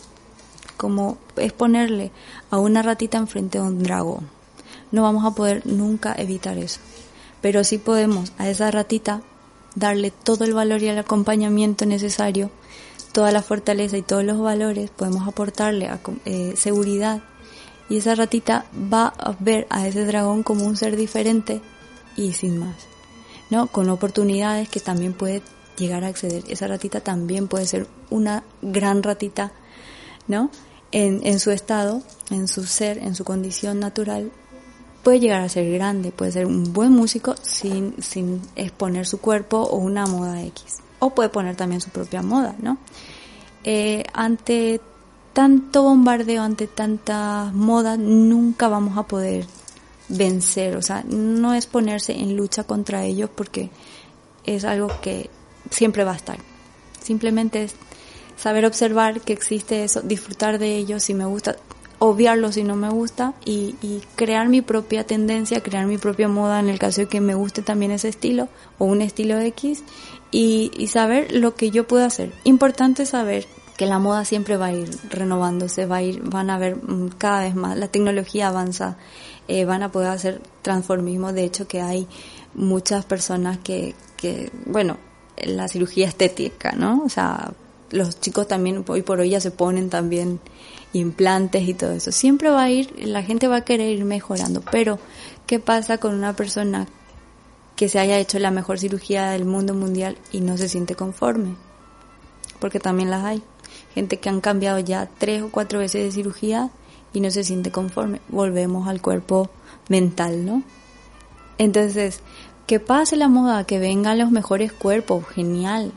como exponerle a una ratita enfrente de un dragón. No vamos a poder nunca evitar eso. Pero sí podemos a esa ratita darle todo el valor y el acompañamiento necesario, toda la fortaleza y todos los valores, podemos aportarle a, eh, seguridad y esa ratita va a ver a ese dragón como un ser diferente y sin más, ¿no? Con oportunidades que también puede llegar a acceder. Esa ratita también puede ser una gran ratita, ¿no? En, su estado, en su ser, en su condición natural, puede llegar a ser grande, puede ser un buen músico sin, sin exponer su cuerpo o una moda X. O puede poner también su propia moda, ¿no? Eh, ante tanto bombardeo, ante tanta moda, nunca vamos a poder vencer. O sea, no es ponerse en lucha contra ellos porque es algo que siempre va a estar. Simplemente es saber observar que existe eso, disfrutar de ello si me gusta, obviarlo si no me gusta y, crear mi propia tendencia, crear mi propia moda en el caso de que me guste también ese estilo o un estilo X y, y saber lo que yo puedo hacer. Importante saber que la moda siempre va a ir renovándose, va a ir, van a ver mm, cada vez más, la tecnología avanza, eh, van a poder hacer transformismo, de hecho que hay muchas personas que, que, bueno, la cirugía estética, ¿no? O sea, los chicos también hoy por hoy ya se ponen también implantes y todo eso. Siempre va a ir, la gente va a querer ir mejorando, pero ¿qué pasa con una persona que se haya hecho la mejor cirugía del mundo mundial y no se siente conforme? Porque también las hay gente que han cambiado ya tres o cuatro veces de cirugía y no se siente conforme. Volvemos al cuerpo mental, ¿no? Entonces, que pase la moda, que vengan los mejores cuerpos, genial.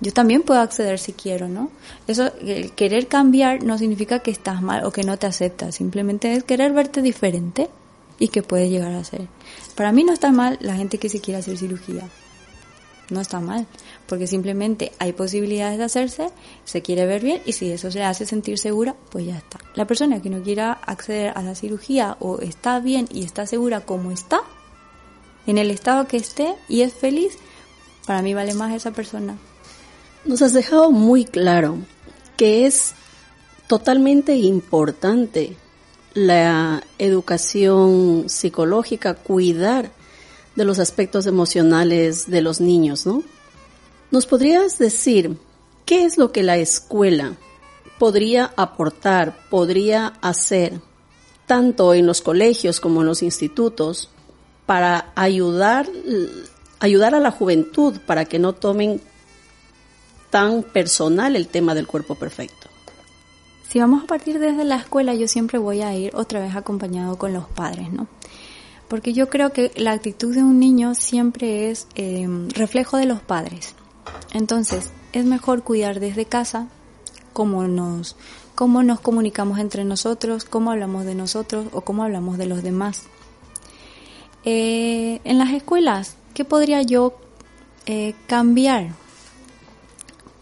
Yo también puedo acceder si quiero, ¿no? Eso, el querer cambiar no significa que estás mal o que no te aceptas, simplemente es querer verte diferente y que puedes llegar a ser. Para mí no está mal la gente que se quiere hacer cirugía no está mal, porque simplemente hay posibilidades de hacerse, se quiere ver bien y si eso se hace sentir segura, pues ya está. La persona que no quiera acceder a la cirugía o está bien y está segura como está, en el estado que esté y es feliz, para mí vale más esa persona. Nos has dejado muy claro que es totalmente importante la educación psicológica, cuidar de los aspectos emocionales de los niños, ¿no? ¿Nos podrías decir qué es lo que la escuela podría aportar, podría hacer, tanto en los colegios como en los institutos, para ayudar, ayudar a la juventud para que no tomen tan personal el tema del cuerpo perfecto? Si vamos a partir desde la escuela, yo siempre voy a ir otra vez acompañado con los padres, ¿no? Porque yo creo que la actitud de un niño siempre es eh, reflejo de los padres. Entonces, es mejor cuidar desde casa cómo nos, cómo nos comunicamos entre nosotros, cómo hablamos de nosotros o cómo hablamos de los demás. Eh, en las escuelas ¿qué podría yo eh, cambiar?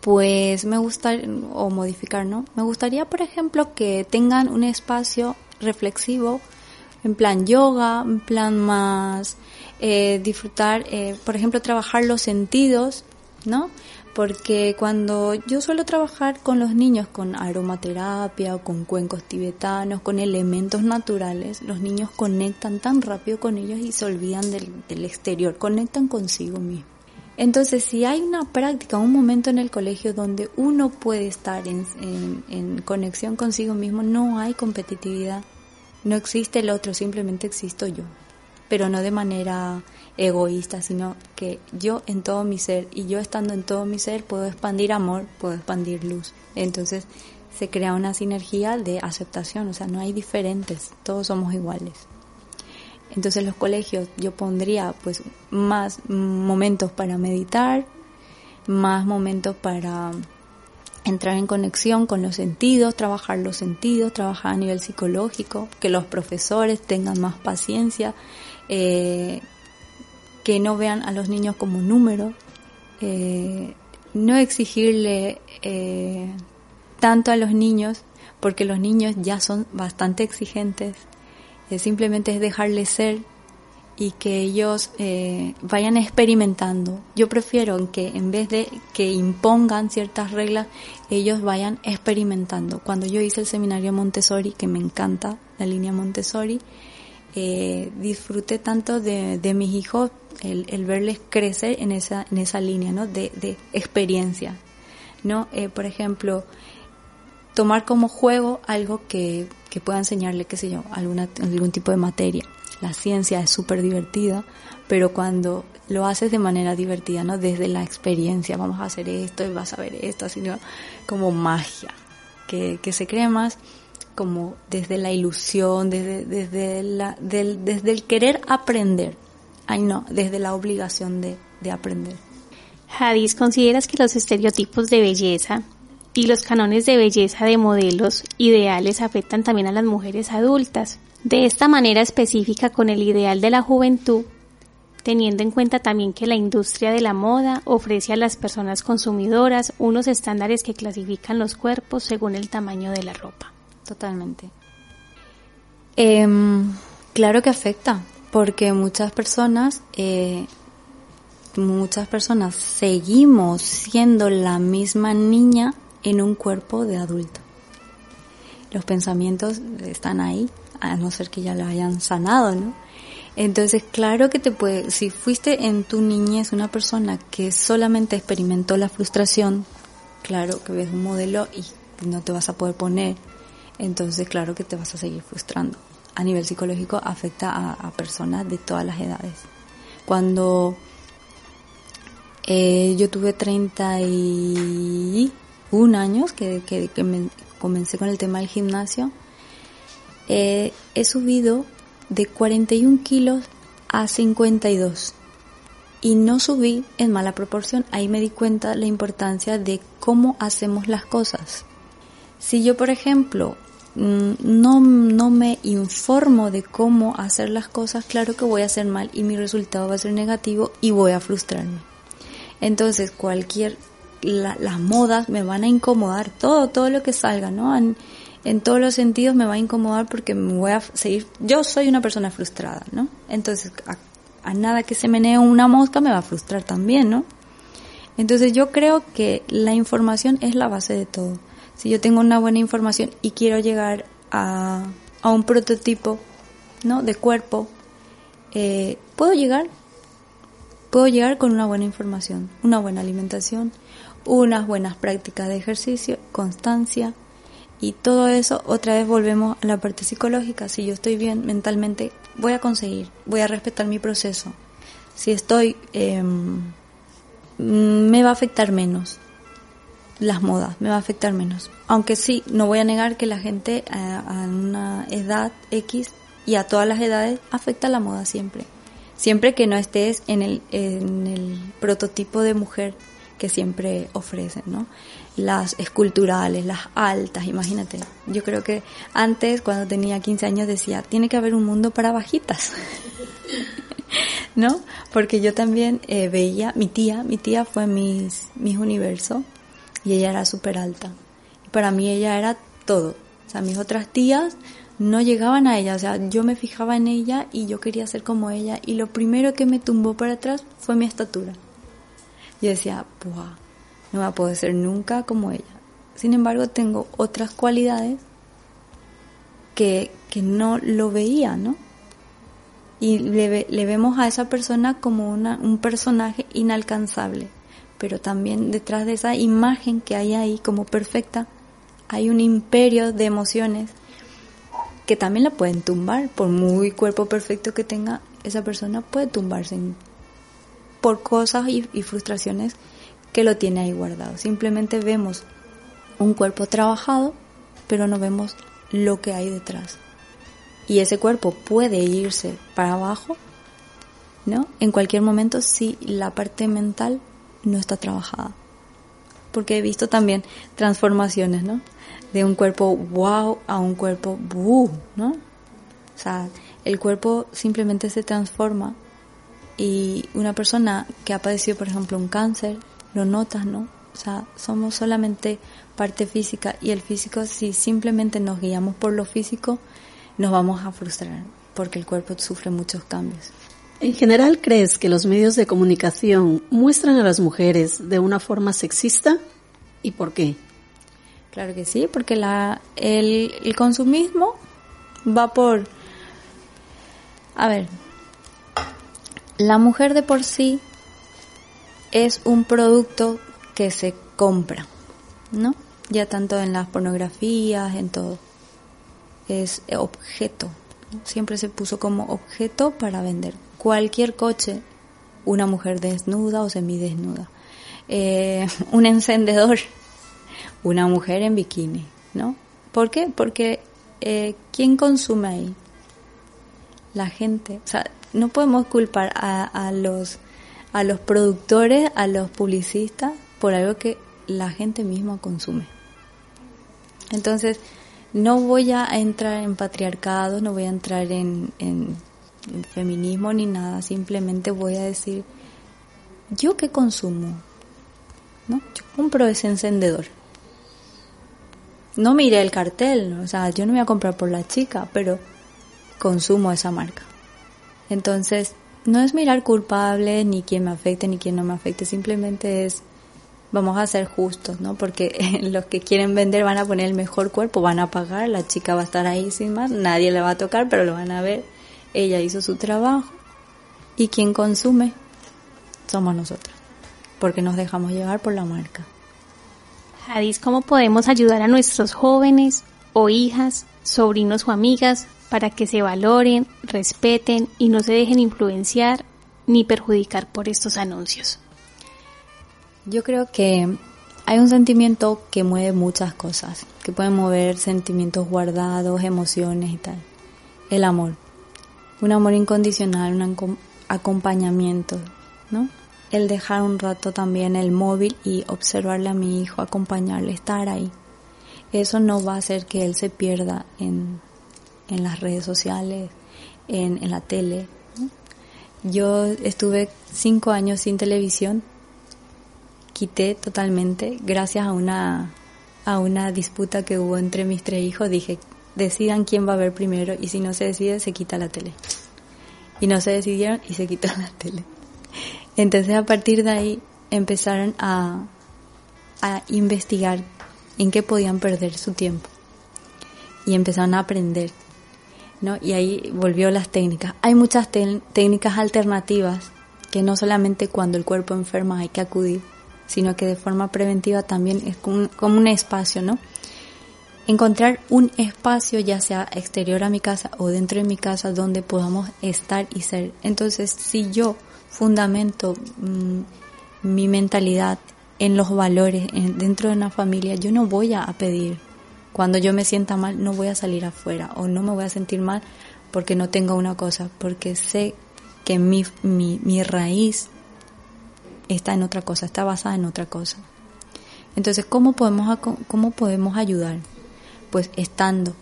Pues me gustaría, o modificar, ¿no? Me gustaría, por ejemplo, que tengan un espacio reflexivo, en plan yoga, en plan más eh, disfrutar, eh, por ejemplo, trabajar los sentidos, ¿no? Porque cuando yo suelo trabajar con los niños con aromaterapia o con cuencos tibetanos, con elementos naturales, los niños conectan tan rápido con ellos y se olvidan del, exterior, conectan consigo mismo. Entonces, si hay una práctica, un momento en el colegio donde uno puede estar en, en, en, conexión consigo mismo, no hay competitividad. No existe el otro, simplemente existo yo. Pero no de manera egoísta, sino que yo en todo mi ser y yo estando en todo mi ser puedo expandir amor, puedo expandir luz. Entonces se crea una sinergia de aceptación, o sea, no hay diferentes, todos somos iguales. Entonces los colegios yo pondría pues más momentos para meditar, más momentos para entrar en conexión con los sentidos, trabajar los sentidos, trabajar a nivel psicológico, que los profesores tengan más paciencia, eh, que no vean a los niños como números, eh, no exigirle eh, tanto a los niños, porque los niños ya son bastante exigentes simplemente es dejarles ser y que ellos eh, vayan experimentando. Yo prefiero que en vez de que impongan ciertas reglas, ellos vayan experimentando. Cuando yo hice el seminario Montessori, que me encanta la línea Montessori, eh, disfruté tanto de, de mis hijos el, verles crecer en esa, en esa línea ¿no? de, de experiencia. ¿no? Eh, por ejemplo, tomar como juego algo que, que pueda enseñarle, qué sé yo, alguna, algún tipo de materia. La ciencia es súper divertida, pero cuando lo haces de manera divertida, ¿no? Desde la experiencia, vamos a hacer esto y vas a ver esto, sino como magia, que, que se cree más como desde la ilusión, desde, desde, la, del, desde el querer aprender. Ay, no, desde la obligación de, de aprender. Hadis, ¿consideras que los estereotipos de belleza y los cánones de belleza de modelos ideales afectan también a las mujeres adultas. De esta manera específica con el ideal de la juventud, teniendo en cuenta también que la industria de la moda ofrece a las personas consumidoras unos estándares que clasifican los cuerpos según el tamaño de la ropa. Totalmente. Eh, claro que afecta, porque muchas personas eh, muchas personas seguimos siendo la misma niña en un cuerpo de adulto. Los pensamientos están ahí, a no ser que ya lo hayan sanado, ¿no? Entonces, claro que te puede, si fuiste en tu niñez una persona que solamente experimentó la frustración, claro que ves un modelo y no te vas a poder poner, entonces claro que te vas a seguir frustrando. A nivel psicológico afecta a, a personas de todas las edades. Cuando eh, yo tuve 30 y un año que, que, que me comencé con el tema del gimnasio, eh, he subido de 41 kilos a 52 y no subí en mala proporción. Ahí me di cuenta la importancia de cómo hacemos las cosas. Si yo, por ejemplo, mm, no, no me informo de cómo hacer las cosas, claro que voy a hacer mal y mi resultado va a ser negativo y voy a frustrarme. Entonces, cualquier la, las modas me van a incomodar, todo, todo lo que salga, ¿no? En, todos los sentidos me va a incomodar porque me voy a seguir, yo soy una persona frustrada, ¿no? Entonces, a, a nada que se menee una mosca me va a frustrar también, ¿no? Entonces yo creo que la información es la base de todo. Si yo tengo una buena información y quiero llegar a, a un prototipo, ¿no? De cuerpo, eh, puedo llegar, puedo llegar con una buena información, una buena alimentación, unas buenas prácticas de ejercicio, constancia y todo eso otra vez volvemos a la parte psicológica. Si yo estoy bien mentalmente, voy a conseguir, voy a respetar mi proceso. Si estoy, eh, me va a afectar menos las modas, me va a afectar menos. Aunque sí, no voy a negar que la gente a, a una edad X y a todas las edades afecta la moda siempre. Siempre que no estés en el, en el prototipo de mujer que siempre ofrecen, ¿no? Las esculturales, las altas, imagínate. Yo creo que antes, cuando tenía 15 años, decía, tiene que haber un mundo para bajitas. ¿no? Porque yo también eh, veía, mi tía, mi tía fue mis, mis universo y ella era súper alta. Para mí ella era todo. O sea, mis otras tías no llegaban a ella. O sea, yo me fijaba en ella y yo quería ser como ella. Y lo primero que me tumbó para atrás fue mi estatura. Yo decía, Buah, no va a poder ser nunca como ella. Sin embargo, tengo otras cualidades que, que no lo veía, ¿no? Y le, le vemos a esa persona como una, un personaje inalcanzable. Pero también detrás de esa imagen que hay ahí como perfecta, hay un imperio de emociones que también la pueden tumbar. Por muy cuerpo perfecto que tenga, esa persona puede tumbarse por cosas y, frustraciones que lo tiene ahí guardado. Simplemente vemos un cuerpo trabajado, pero no vemos lo que hay detrás. Y ese cuerpo puede irse para abajo, ¿no? En cualquier momento si la parte mental no está trabajada. Porque he visto también transformaciones, ¿no? De un cuerpo wow a un cuerpo buh, ¿no? O sea, el cuerpo simplemente se transforma y una persona que ha padecido, por ejemplo, un cáncer, lo notas, ¿no? O sea, somos solamente parte física y el físico, si simplemente nos guiamos por lo físico, nos vamos a frustrar porque el cuerpo sufre muchos cambios. En general, ¿crees que los medios de comunicación muestran a las mujeres de una forma sexista? ¿Y por qué? Claro que sí, porque la, el, el consumismo va por... A ver, la mujer de por sí es un producto que se compra, ¿no? Ya tanto en las pornografías, en todo. Es objeto. Siempre se puso como objeto para vender. Cualquier coche, una mujer desnuda o semidesnuda. Eh, un encendedor, una mujer en bikini, ¿no? ¿Por qué? Porque eh, ¿quién consume ahí? La gente. O sea, no podemos culpar a, a los a los productores, a los publicistas, por algo que la gente misma consume. Entonces, no voy a entrar en patriarcado, no voy a entrar en, en, feminismo ni nada, simplemente voy a decir, ¿yo qué consumo? ¿No? Yo compro ese encendedor. No mire el cartel, o sea, yo no voy a comprar por la chica, pero consumo esa marca. Entonces, no es mirar culpable, ni quién me afecte, ni quién no me afecte, simplemente es vamos a ser justos, ¿no? Porque los que quieren vender van a poner el mejor cuerpo, van a pagar, la chica va a estar ahí sin más, nadie le va a tocar, pero lo van a ver. Ella hizo su trabajo y quien consume somos nosotros, porque nos dejamos llevar por la marca. Hadis, ¿cómo podemos ayudar a nuestros jóvenes o hijas, sobrinos o amigas para que se valoren, respeten y no se dejen influenciar ni perjudicar por estos anuncios? Yo creo que hay un sentimiento que mueve muchas cosas, que puede mover sentimientos guardados, emociones y tal. El amor. Un amor incondicional, un acompañamiento, ¿no? El dejar un rato también el móvil y observarle a mi hijo, acompañarle, estar ahí. Eso no va a hacer que él se pierda en, en las redes sociales, en, en la tele. Yo estuve cinco años sin televisión quité totalmente gracias a una, a una disputa que hubo entre mis tres hijos. Dije, decidan quién va a ver primero y si no se decide, se quita la tele. Y no se decidieron y se quitó la tele. Entonces a partir de ahí empezaron a, a investigar en qué podían perder su tiempo. Y empezaron a aprender. ¿No? Y ahí volvió las técnicas. Hay muchas técnicas alternativas que no solamente cuando el cuerpo enferma hay que acudir, sino que de forma preventiva también es como un, espacio, ¿no? Encontrar un espacio, ya sea exterior a mi casa o dentro de mi casa, donde podamos estar y ser. Entonces, si yo fundamento mm, mi mentalidad en los valores dentro de una familia, yo no voy a pedir. Cuando yo me sienta mal, no voy a salir afuera o no me voy a sentir mal porque no tengo una cosa, porque sé que mi, mi, mi raíz está en otra cosa, está basada en otra cosa. Entonces, ¿cómo podemos, cómo podemos ayudar? Pues estando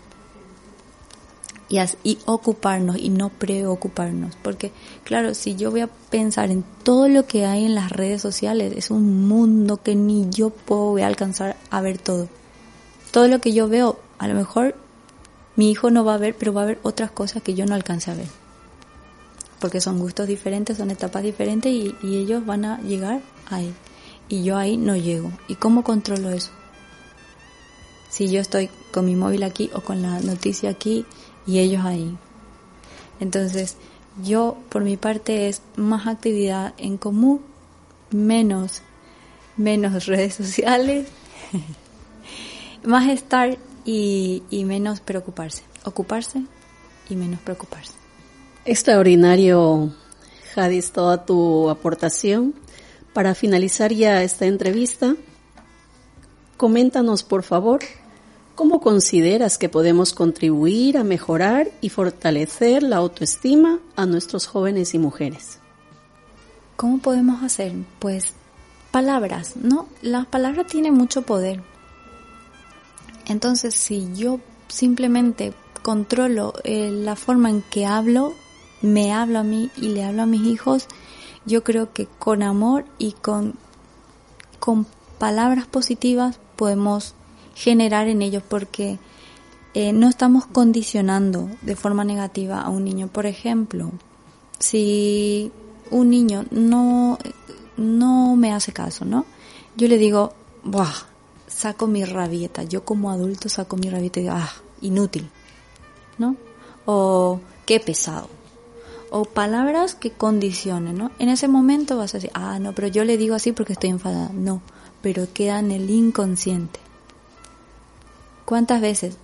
y, as- y ocuparnos y no preocuparnos. Porque, claro, si yo voy a pensar en todo lo que hay en las redes sociales, es un mundo que ni yo puedo voy a alcanzar a ver todo. Todo lo que yo veo, a lo mejor mi hijo no va a ver, pero va a ver otras cosas que yo no alcance a ver. Porque son gustos diferentes, son etapas diferentes y, y ellos van a llegar ahí. Y yo ahí no llego. ¿Y cómo controlo eso? si yo estoy con mi móvil aquí o con la noticia aquí y ellos ahí. Entonces, yo por mi parte es más actividad en común, menos, menos redes sociales, más estar y, y menos preocuparse. Ocuparse y menos preocuparse. Extraordinario, Jadis, toda tu aportación. Para finalizar ya esta entrevista, coméntanos, por favor, cómo consideras que podemos contribuir a mejorar y fortalecer la autoestima a nuestros jóvenes y mujeres. ¿Cómo podemos hacer? Pues palabras, ¿no? Las palabras tienen mucho poder. Entonces, si yo simplemente controlo eh, la forma en que hablo, me hablo a mí y le hablo a mis hijos, yo creo que con amor y con, con palabras positivas podemos generar en ellos porque eh, no estamos condicionando de forma negativa a un niño. Por ejemplo, si un niño no, no me hace caso, ¿no? Yo le digo, ¡buah! Saco mi rabieta. Yo como adulto saco mi rabieta y digo, ¡ah! Inútil, ¿no? O qué pesado. O palabras que condicionen, ¿no? En ese momento vas a decir, ah, no, pero yo le digo así porque estoy enfadada. No, pero queda en el inconsciente. ¿Cuántas veces?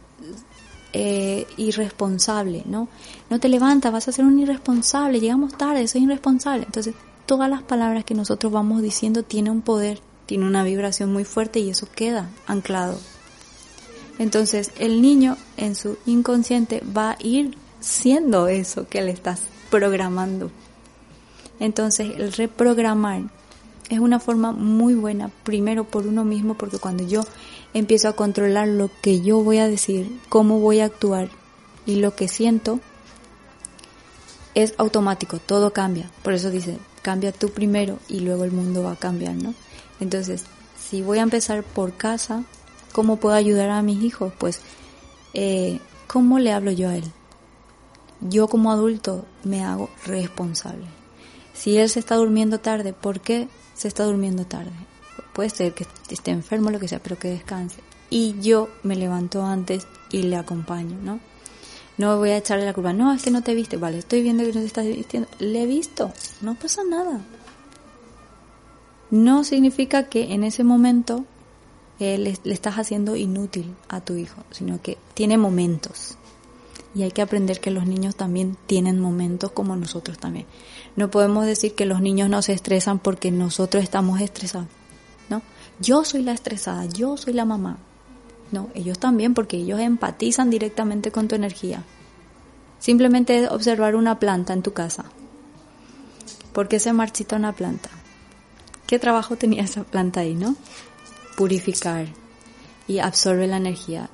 Eh, irresponsable, ¿no? No te levantas, vas a ser un irresponsable, llegamos tarde, soy irresponsable. Entonces, todas las palabras que nosotros vamos diciendo tienen un poder, tiene una vibración muy fuerte y eso queda anclado. Entonces, el niño en su inconsciente va a ir siendo eso que le estás programando. Entonces, el reprogramar es una forma muy buena, primero por uno mismo, porque cuando yo empiezo a controlar lo que yo voy a decir, cómo voy a actuar y lo que siento, es automático, todo cambia. Por eso dice, cambia tú primero y luego el mundo va a cambiar, ¿no? Entonces, si voy a empezar por casa, ¿cómo puedo ayudar a mis hijos? Pues, eh, ¿cómo le hablo yo a él? Yo como adulto me hago responsable. Si él se está durmiendo tarde, ¿por qué se está durmiendo tarde? Puede ser que esté enfermo, lo que sea, pero que descanse. Y yo me levanto antes y le acompaño, ¿no? No voy a echarle la culpa. No, es que no te viste. Vale, estoy viendo que no te estás vistiendo. Le he visto. No pasa nada. No significa que en ese momento eh, le, le estás haciendo inútil a tu hijo, sino que tiene momentos. Y hay que aprender que los niños también tienen momentos como nosotros también. No podemos decir que los niños no se estresan porque nosotros estamos estresados. ¿no? Yo soy la estresada, yo soy la mamá. No, ellos también porque ellos empatizan directamente con tu energía. Simplemente observar una planta en tu casa. ¿Por qué se marchita una planta? ¿Qué trabajo tenía esa planta ahí, no? Purificar y absorbe la energía.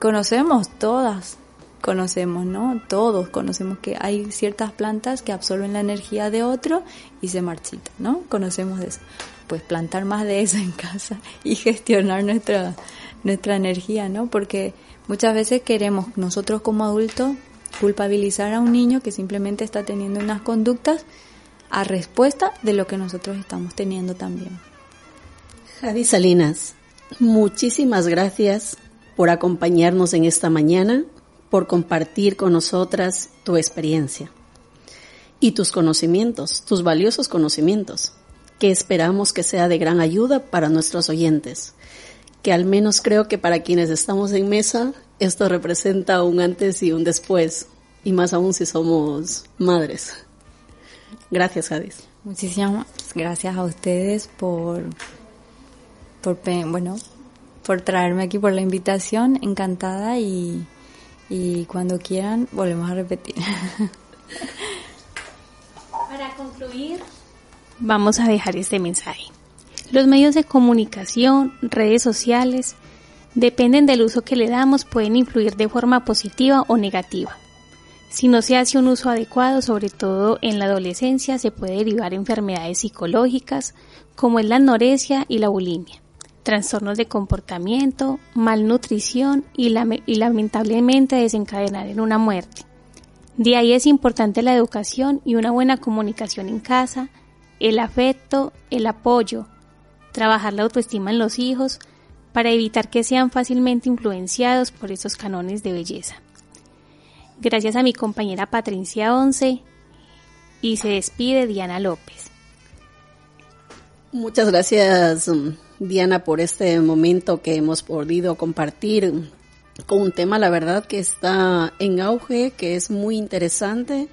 Conocemos todas, conocemos, ¿no? Todos conocemos que hay ciertas plantas que absorben la energía de otro y se marchitan, ¿no? Conocemos eso. Pues plantar más de eso en casa y gestionar nuestra, nuestra energía, ¿no? Porque muchas veces queremos nosotros como adultos culpabilizar a un niño que simplemente está teniendo unas conductas a respuesta de lo que nosotros estamos teniendo también. Javi Salinas, muchísimas gracias por acompañarnos en esta mañana, por compartir con nosotras tu experiencia y tus conocimientos, tus valiosos conocimientos, que esperamos que sea de gran ayuda para nuestros oyentes, que al menos creo que para quienes estamos en mesa, esto representa un antes y un después, y más aún si somos madres. Gracias, Jadis. Muchísimas gracias a ustedes por, por, bueno, por traerme aquí, por la invitación, encantada y, y cuando quieran volvemos a repetir. Para concluir, vamos a dejar este mensaje. Los medios de comunicación, redes sociales, dependen del uso que le damos, pueden influir de forma positiva o negativa. Si no se hace un uso adecuado, sobre todo en la adolescencia, se puede derivar enfermedades psicológicas como es la anorexia y la bulimia, trastornos de comportamiento, malnutrición y, lamentablemente desencadenar en una muerte. De ahí es importante la educación y una buena comunicación en casa, el afecto, el apoyo, trabajar la autoestima en los hijos para evitar que sean fácilmente influenciados por esos canones de belleza. Gracias a mi compañera Patricia Once y se despide Diana López. Muchas gracias Diana por este momento que hemos podido compartir con un tema, la verdad, que está en auge, que es muy interesante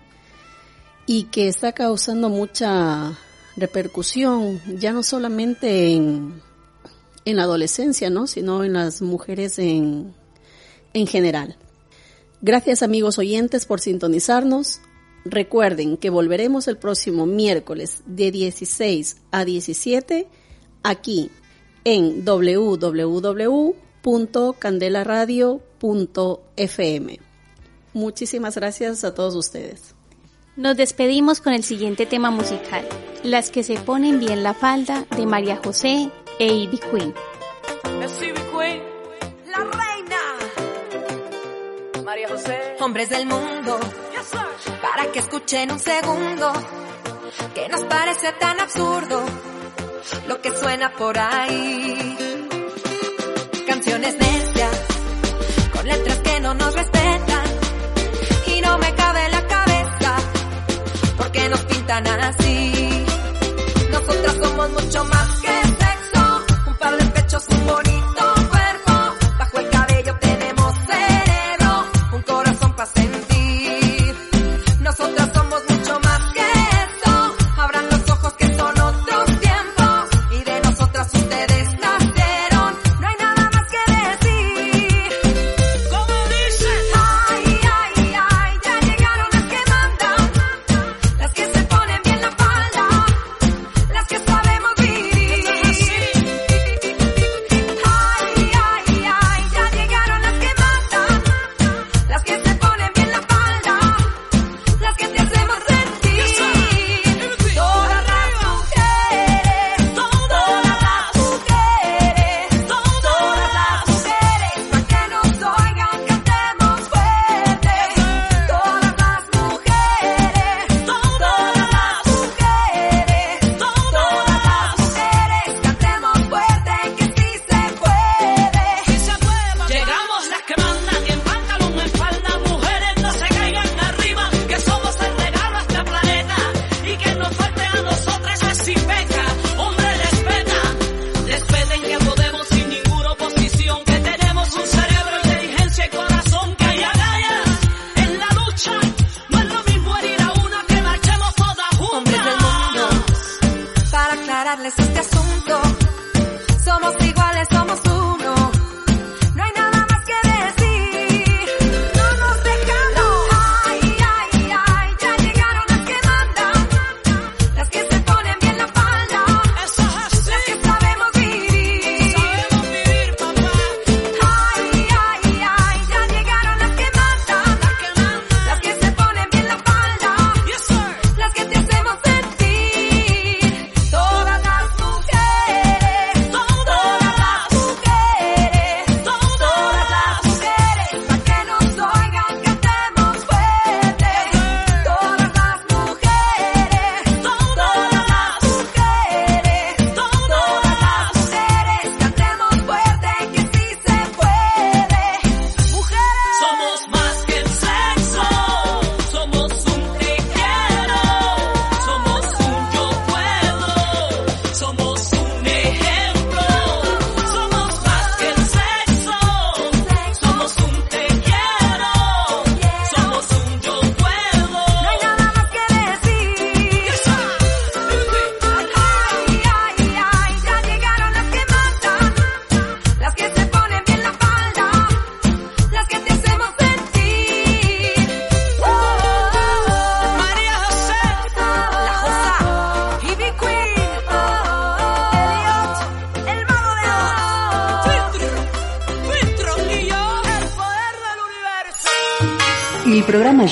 y que está causando mucha repercusión, ya no solamente en, en la adolescencia, ¿no? sino en las mujeres en, en general. Gracias amigos oyentes por sintonizarnos. Recuerden que volveremos el próximo miércoles de 16 a 17 aquí en www.candelaradio.fm. Muchísimas gracias a todos ustedes. Nos despedimos con el siguiente tema musical, Las que se ponen bien la falda de María José e Ivy Queen. Hombres del mundo, para que escuchen un segundo, que nos parece tan absurdo lo que suena por ahí. Canciones necias, con letras que no nos respetan, y no me cabe la cabeza, porque nos pintan así. Nosotras somos mucho más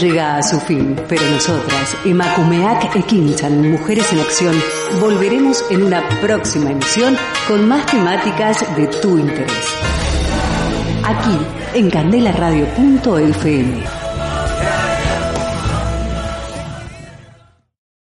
llega a su fin, pero nosotras, Emakumeak Ekinchan, Mujeres en Acción, volveremos en una próxima emisión con más temáticas de tu interés. Aquí, en candelaradio.fm.